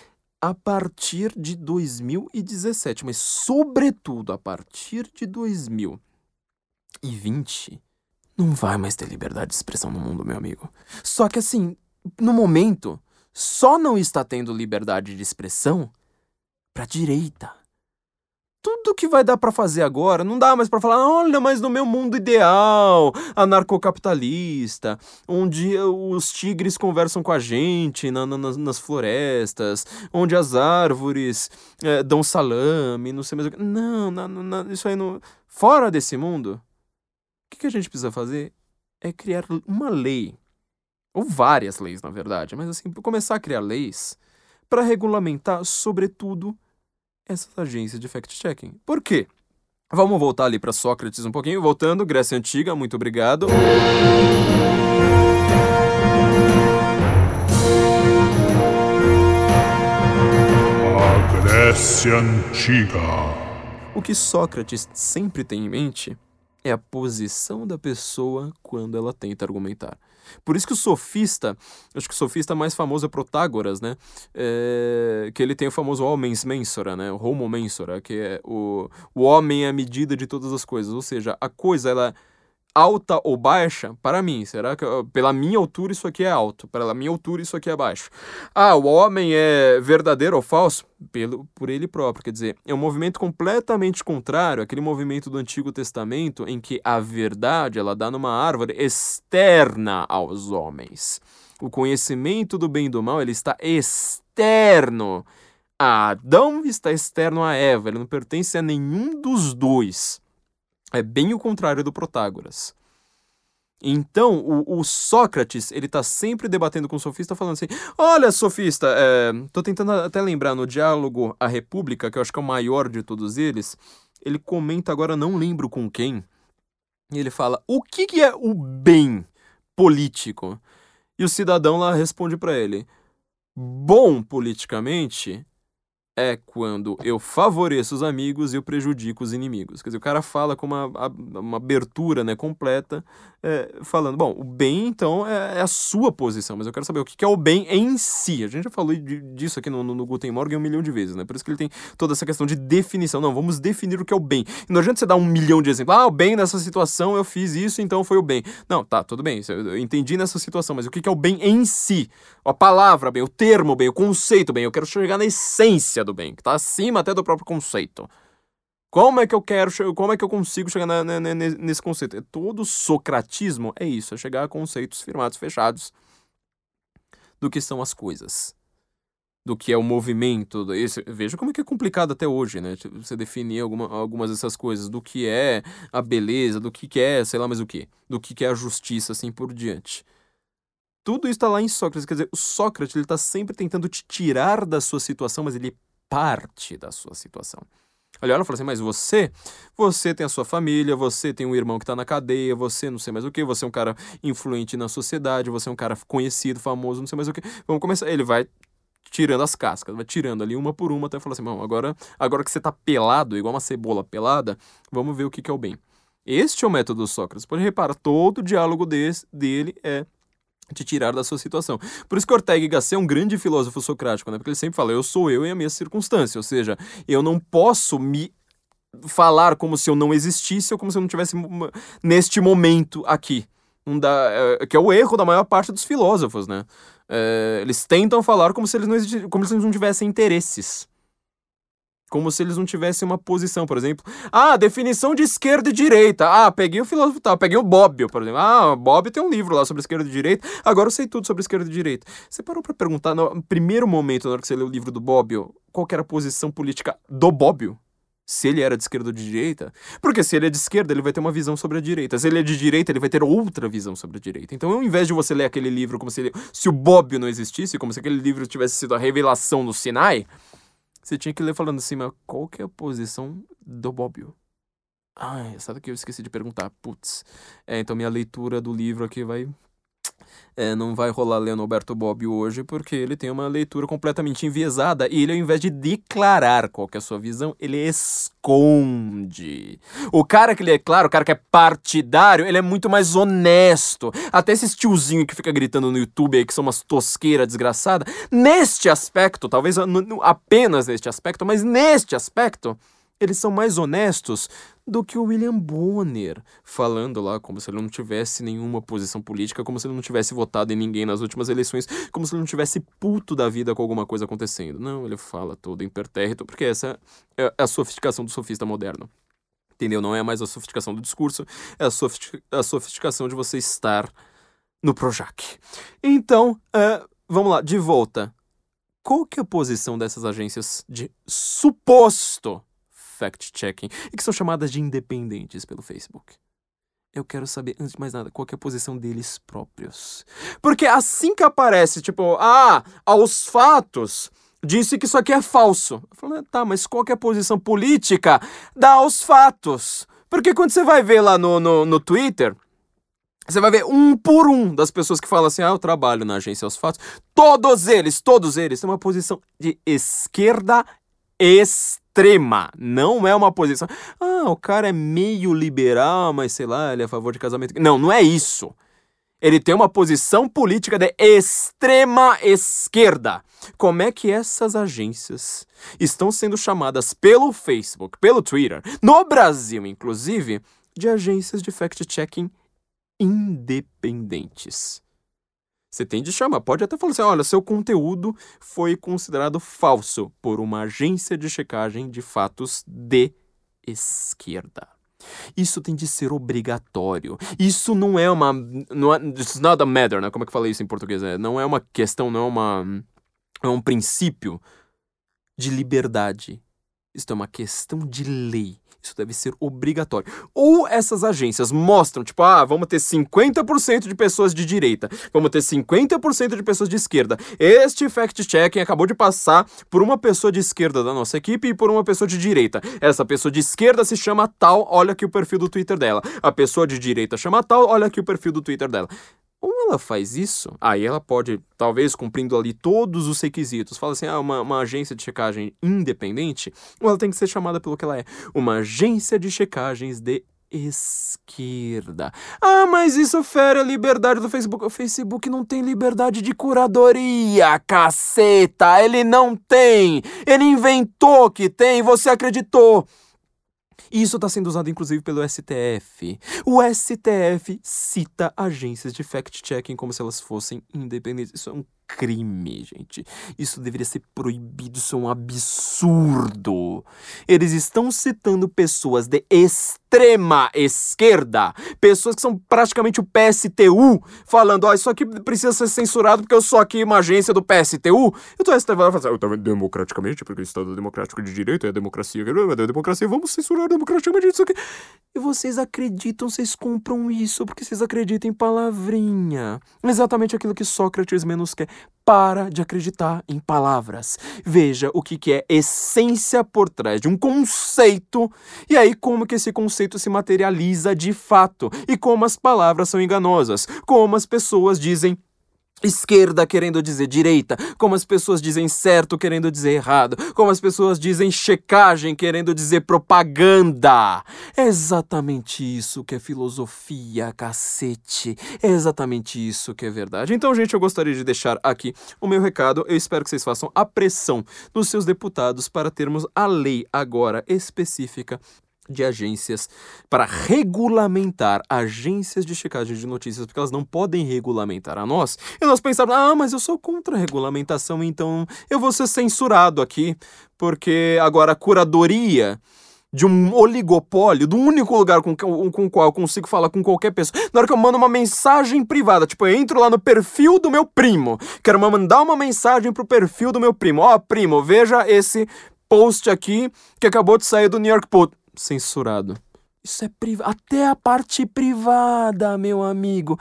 A partir de 2017, mas sobretudo a partir de 2020 não vai mais ter liberdade de expressão no mundo, meu amigo. Só que assim, no momento, só não está tendo liberdade de expressão pra direita. Tudo que vai dar para fazer agora, não dá mais para falar, olha, mas no meu mundo ideal, anarcocapitalista, onde os tigres conversam com a gente na, na, nas florestas, onde as árvores é, dão salame, não sei mais o que. Não, não, não, isso aí não. Fora desse mundo, que, que a gente precisa fazer é criar uma lei, ou várias leis, na verdade, mas assim, começar a criar leis para regulamentar, sobretudo, essas agências de fact-checking. Por quê? Vamos voltar ali para Sócrates um pouquinho. Voltando, Grécia Antiga, muito obrigado. A Grécia Antiga. O que Sócrates sempre tem em mente é a posição da pessoa quando ela tenta argumentar. Por isso que o sofista, acho que o sofista mais famoso é Protágoras, né? É, que ele tem o famoso homens mensura, né? O homo mensura, que é o, o homem é a medida de todas as coisas. Ou seja, a coisa, ela alta ou baixa, para mim, será que pela minha altura isso aqui é alto, pela minha altura isso aqui é baixo? Ah, o homem é verdadeiro ou falso? Pelo, por ele próprio, quer dizer, é um movimento completamente contrário àquele movimento do Antigo Testamento em que a verdade ela dá numa árvore externa aos homens. O conhecimento do bem e do mal ele está externo. A Adão está externo a Eva, ele não pertence a nenhum dos dois. É bem o contrário do Protágoras. Então, o, o, Sócrates, ele tá sempre debatendo com o sofista, falando assim: Olha, sofista, é, tô tentando até lembrar no diálogo A República, que eu acho que é o maior de todos eles. Ele comenta agora, não lembro com quem. E ele fala: O que, que é o bem político? E o cidadão lá responde para ele: Bom politicamente é quando eu favoreço os amigos e eu prejudico os inimigos. Quer dizer, o cara fala com uma, uma abertura né, completa, é, falando, bom, o bem, então, é, é, a sua posição, mas eu quero saber o que é o bem em si. A gente já falou disso aqui no, no, no Guten Morgen um milhão de vezes, né? Por isso que ele tem toda essa questão de definição. Não, vamos definir o que é o bem. E não adianta você dar um milhão de exemplos. Ah, o bem nessa situação, eu fiz isso, então foi o bem. Não, tá, tudo bem, eu entendi nessa situação, mas o que é o bem em si? A palavra bem, o termo bem, o conceito bem. Eu quero chegar na essência do bem, que está acima até do próprio conceito. Como é que eu quero, como é que eu consigo chegar na, na, nesse conceito? É todo socratismo é isso, é chegar a conceitos firmados, fechados do que são as coisas. Do que é o movimento. Esse, veja como é que é complicado até hoje, né? Tipo, você definir alguma, algumas dessas coisas. Do que é a beleza, do que é, sei lá mais o que. Do que é a justiça, assim por diante. Tudo isso está lá em Sócrates. Quer dizer, o Sócrates ele está sempre tentando te tirar da sua situação, mas ele parte da sua situação. Olha, ela fala assim, mas você, você tem a sua família, você tem um irmão que está na cadeia, você não sei mais o que, você é um cara influente na sociedade, você é um cara conhecido, famoso, não sei mais o que. Vamos começar. Ele vai tirando as cascas, vai tirando ali uma por uma até falar assim, bom, agora, agora que você está pelado, igual uma cebola pelada, vamos ver o que, que é o bem. Este é o método do Sócrates. Pode reparar, todo o diálogo desse, dele é te tirar da sua situação. Por isso que Ortega Gasset é um grande filósofo socrático, né? Porque ele sempre fala, eu sou eu e a minha circunstância, ou seja, eu não posso me falar como se eu não existisse ou como se eu não tivesse neste momento aqui. Um da, é, que é o erro da maior parte dos filósofos, né? É, eles tentam falar como se eles não, como se eles não tivessem interesses como se eles não tivessem uma posição, por exemplo. Ah, definição de esquerda e direita. Ah, peguei o filósofo tal, peguei o Bob, por exemplo. Ah, Bob tem um livro lá sobre esquerda e direita, agora eu sei tudo sobre esquerda e direita. Você parou para perguntar no primeiro momento, na hora que você leu o livro do Bob, qual era a posição política do Bob? Se ele era de esquerda ou de direita? Porque se ele é de esquerda, ele vai ter uma visão sobre a direita. Se ele é de direita, ele vai ter outra visão sobre a direita. Então, ao invés de você ler aquele livro como se, ele, se o Bob não existisse, como se aquele livro tivesse sido a revelação do Sinai, você tinha que ler falando assim, mas qual que é a posição do Bobbio? Ai, sabe que eu esqueci de perguntar? Putz. É, então minha leitura do livro aqui vai é, não vai rolar lendo Alberto Bobbio hoje, porque ele tem uma leitura completamente enviesada e ele, ao invés de declarar qual é a sua visão, ele esconde. O cara que ele é claro, o cara que é partidário, ele é muito mais honesto. Até esses tiozinhos que fica gritando no YouTube aí, que são umas tosqueiras desgraçadas, neste aspecto, talvez apenas neste aspecto, mas neste aspecto, eles são mais honestos do que o William Bonner, falando lá como se ele não tivesse nenhuma posição política, como se ele não tivesse votado em ninguém nas últimas eleições, como se ele não tivesse puto da vida com alguma coisa acontecendo. Não, ele fala todo impertérrito, porque essa é a sofisticação do sofista moderno. Entendeu? Não é mais a sofisticação do discurso, é a, sofisticação de você estar no Projac. Então, uh, vamos lá, de volta. Qual que é a posição dessas agências de suposto fact-checking e que são chamadas de independentes pelo Facebook. Eu quero saber, antes de mais nada, qual é a posição deles próprios. Porque assim que aparece, tipo, ah, aos fatos, disse que isso aqui é falso. Eu falo, tá, mas qual é a posição política da aos fatos? Porque quando você vai ver lá no, no, no Twitter, você vai ver um por um das pessoas que falam assim: ah, eu trabalho na agência aos fatos. Todos eles, todos eles têm uma posição de esquerda extrema. Não é uma posição. Ah, o cara é meio liberal, mas sei lá, ele é a favor de casamento. Não, não é isso. Ele tem uma posição política de extrema esquerda. Como é que essas agências estão sendo chamadas pelo Facebook, pelo Twitter, no Brasil inclusive, de agências de fact-checking independentes? Você tem de chamar. Pode até falar assim: olha, seu conteúdo foi considerado falso por uma agência de checagem de fatos de esquerda. Isso tem de ser obrigatório. Isso não é uma. Não é, it's not a matter, né? Como é que eu falei isso em português? É, não é uma questão, não é uma. É um princípio de liberdade. Isso é uma questão de lei. Isso deve ser obrigatório. Ou essas agências mostram, tipo, ah, vamos ter 50% de pessoas de direita, vamos ter 50% de pessoas de esquerda. Este fact-checking acabou de passar por uma pessoa de esquerda da nossa equipe e por uma pessoa de direita. Essa pessoa de esquerda se chama tal, olha aqui o perfil do Twitter dela. A pessoa de direita chama tal, olha aqui o perfil do Twitter dela. Ela faz isso? Aí ela pode, talvez cumprindo ali todos os requisitos, fala assim, ah, uma, uma agência de checagem independente, ou ela tem que ser chamada pelo que ela é, uma agência de checagens de esquerda. Ah, mas isso fere a liberdade do Facebook. O Facebook não tem liberdade de curadoria, caceta! Ele não tem! Ele inventou que tem, você acreditou! Isso está sendo usado inclusive pelo STF. O STF cita agências de fact-checking como se elas fossem independentes. Isso é um crime, gente. Isso deveria ser proibido, isso é um absurdo. Eles estão citando pessoas de extrema esquerda, pessoas que são praticamente o PSTU, falando, ó, oh, isso aqui precisa ser censurado porque eu sou aqui uma agência do PSTU. Então o STF vai falar, assim, democraticamente, porque o Estado democrático de direito é a democracia, é a democracia, vamos censurar democraticamente isso aqui. E vocês acreditam, vocês compram isso porque vocês acreditam em palavrinha. Exatamente aquilo que Sócrates menos quer. Para de acreditar em palavras. Veja o que, que é essência por trás de um conceito e aí como que esse conceito se materializa de fato e como as palavras são enganosas, como as pessoas dizem esquerda querendo dizer direita, como as pessoas dizem certo querendo dizer errado, como as pessoas dizem checagem querendo dizer propaganda. É exatamente isso que é filosofia, cacete. É exatamente isso que é verdade. Então, gente, eu gostaria de deixar aqui o meu recado. Eu espero que vocês façam a pressão nos seus deputados para termos a lei agora específica de agências para regulamentar agências de checagem de notícias, porque elas não podem regulamentar a nós. E nós pensamos, ah, mas eu sou contra a regulamentação, então eu vou ser censurado aqui, porque agora a curadoria de um oligopólio, do único lugar com, com o qual eu consigo falar com qualquer pessoa. Na hora que eu mando uma mensagem privada, tipo, eu entro lá no perfil do meu primo, quero mandar uma mensagem pro perfil do meu primo. Ó, oh, primo, veja esse post aqui que acabou de sair do New York Post censurado. Isso é privado. Até a parte privada, meu amigo.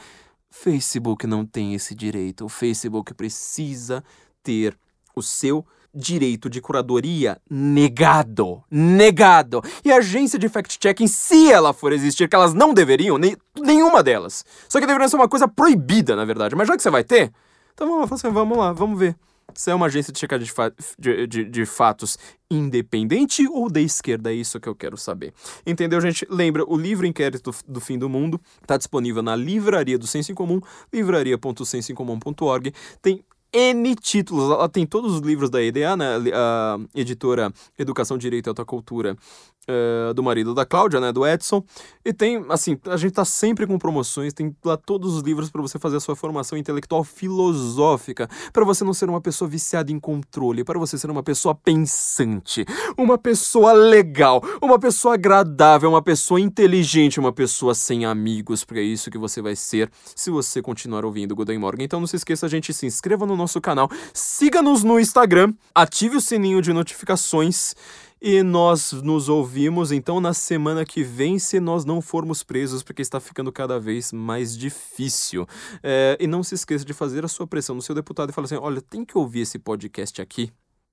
Facebook não tem esse direito. O Facebook precisa ter o seu direito de curadoria negado. Negado. E a agência de fact-checking, se ela for existir, que elas não deveriam, nem, nenhuma delas. Só que deveria ser uma coisa proibida, na verdade. Mas já que você vai ter, então vamos lá, vamos lá, vamos ver. Se é uma agência de checagem de, fa de, de, de, fatos independente ou da esquerda? É isso que eu quero saber. Entendeu, gente? Lembra, o livro Inquérito do Fim do Mundo está disponível na livraria do Senso em Comum, livraria.sensoincomum.org. Tem N títulos. Ela tem todos os livros da EDA, né? A editora Educação, Direito e Alta Cultura uh, do marido da Cláudia, né, do Edson. E tem, assim, a gente tá sempre com promoções, tem lá todos os livros para você fazer a sua formação intelectual filosófica, para você não ser uma pessoa viciada em controle, para você ser uma pessoa pensante, uma pessoa legal, uma pessoa agradável, uma pessoa inteligente, uma pessoa sem amigos, porque é isso que você vai ser se você continuar ouvindo Golden Morgan. Então não se esqueça, a gente se inscreva no nosso canal, siga-nos no Instagram, ative o sininho de notificações e nós nos ouvimos então na semana que vem, se nós não formos presos, porque está ficando cada vez mais difícil. É, e não se esqueça de fazer a sua pressão no seu deputado e falar assim: olha, tem que ouvir esse podcast aqui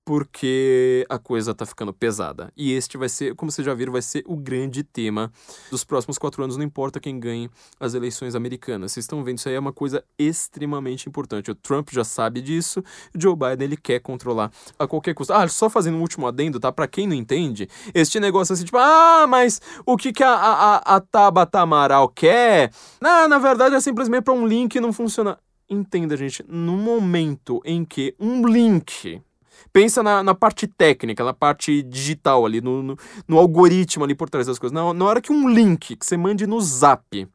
porque a coisa tá ficando pesada. E este vai ser, como vocês já viram, vai ser o grande tema dos próximos quatro anos, não importa quem ganhe as eleições americanas. Vocês estão vendo, isso aí é uma coisa extremamente importante. O Trump já sabe disso, o Joe Biden ele quer controlar a qualquer custo. Ah, só fazendo um último adendo, tá? Para quem não entende, este negócio assim, tipo, ah, mas o que, que a, a, a Tabata Amaral quer? Ah, na verdade é simplesmente para um link não funcionar. Entenda, gente, no momento em que um link Pensa na, na parte técnica, na parte digital ali, no, no, no algoritmo ali por trás das coisas. Na, na hora que um link que você mande no zap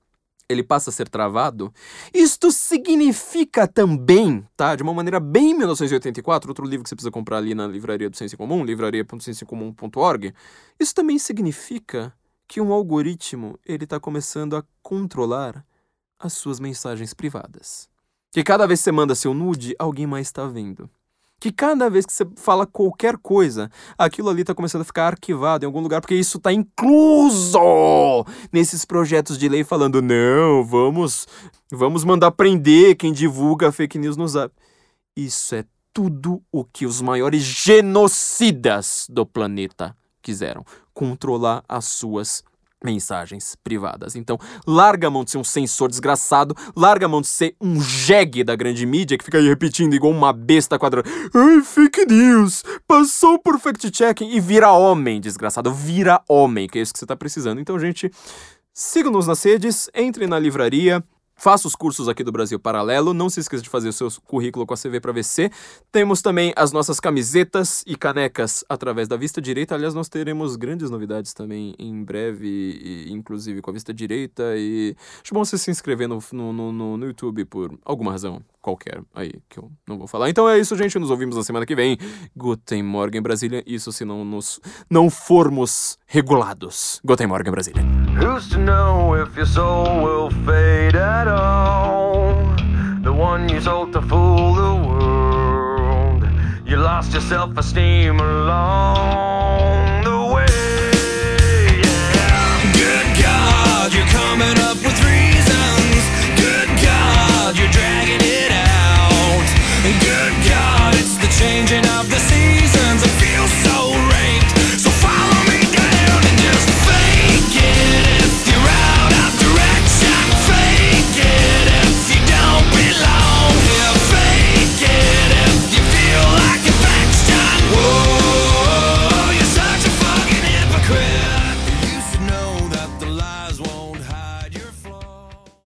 ele passa a ser travado, isto significa também, tá? De uma maneira bem 1984, outro livro que você precisa comprar ali na livraria do Senso Comum, livraria.sensocomum.org, isso também significa que um algoritmo ele está começando a controlar as suas mensagens privadas. Que cada vez que você manda seu nude, alguém mais está vendo que cada vez que você fala qualquer coisa, aquilo ali está começando a ficar arquivado em algum lugar, porque isso está incluso nesses projetos de lei falando, não, vamos, vamos mandar prender quem divulga fake news no zap. Isso é tudo o que os maiores genocidas do planeta quiseram. Controlar as suas mensagens privadas. Então, larga a mão de ser um censor desgraçado, larga a mão de ser um jegue da grande mídia que fica aí repetindo igual uma besta quadrada. Ai, fake news, passou por fact-checking e vira homem, desgraçado, vira homem, que é isso que você tá precisando. Então, gente, sigam-nos nas redes, entre na livraria, Faça os cursos aqui do Brasil Paralelo. Não se esqueça de fazer o seu currículo com a CV para VC. Temos também as nossas camisetas e canecas através da Vista Direita. Aliás, nós teremos grandes novidades também em breve, e, inclusive com a Vista Direita. E acho bom você se inscrever no, no, no, no YouTube por alguma razão qualquer aí que eu não vou falar. Então é isso, gente. Nos ouvimos na semana que vem. Guten Morgen, Brasília. Isso se não, nos, não formos regulados. Guten Morgen, Brasília. Who's to know if your soul will fade at all? The one you sold to fool the world. You lost your self esteem along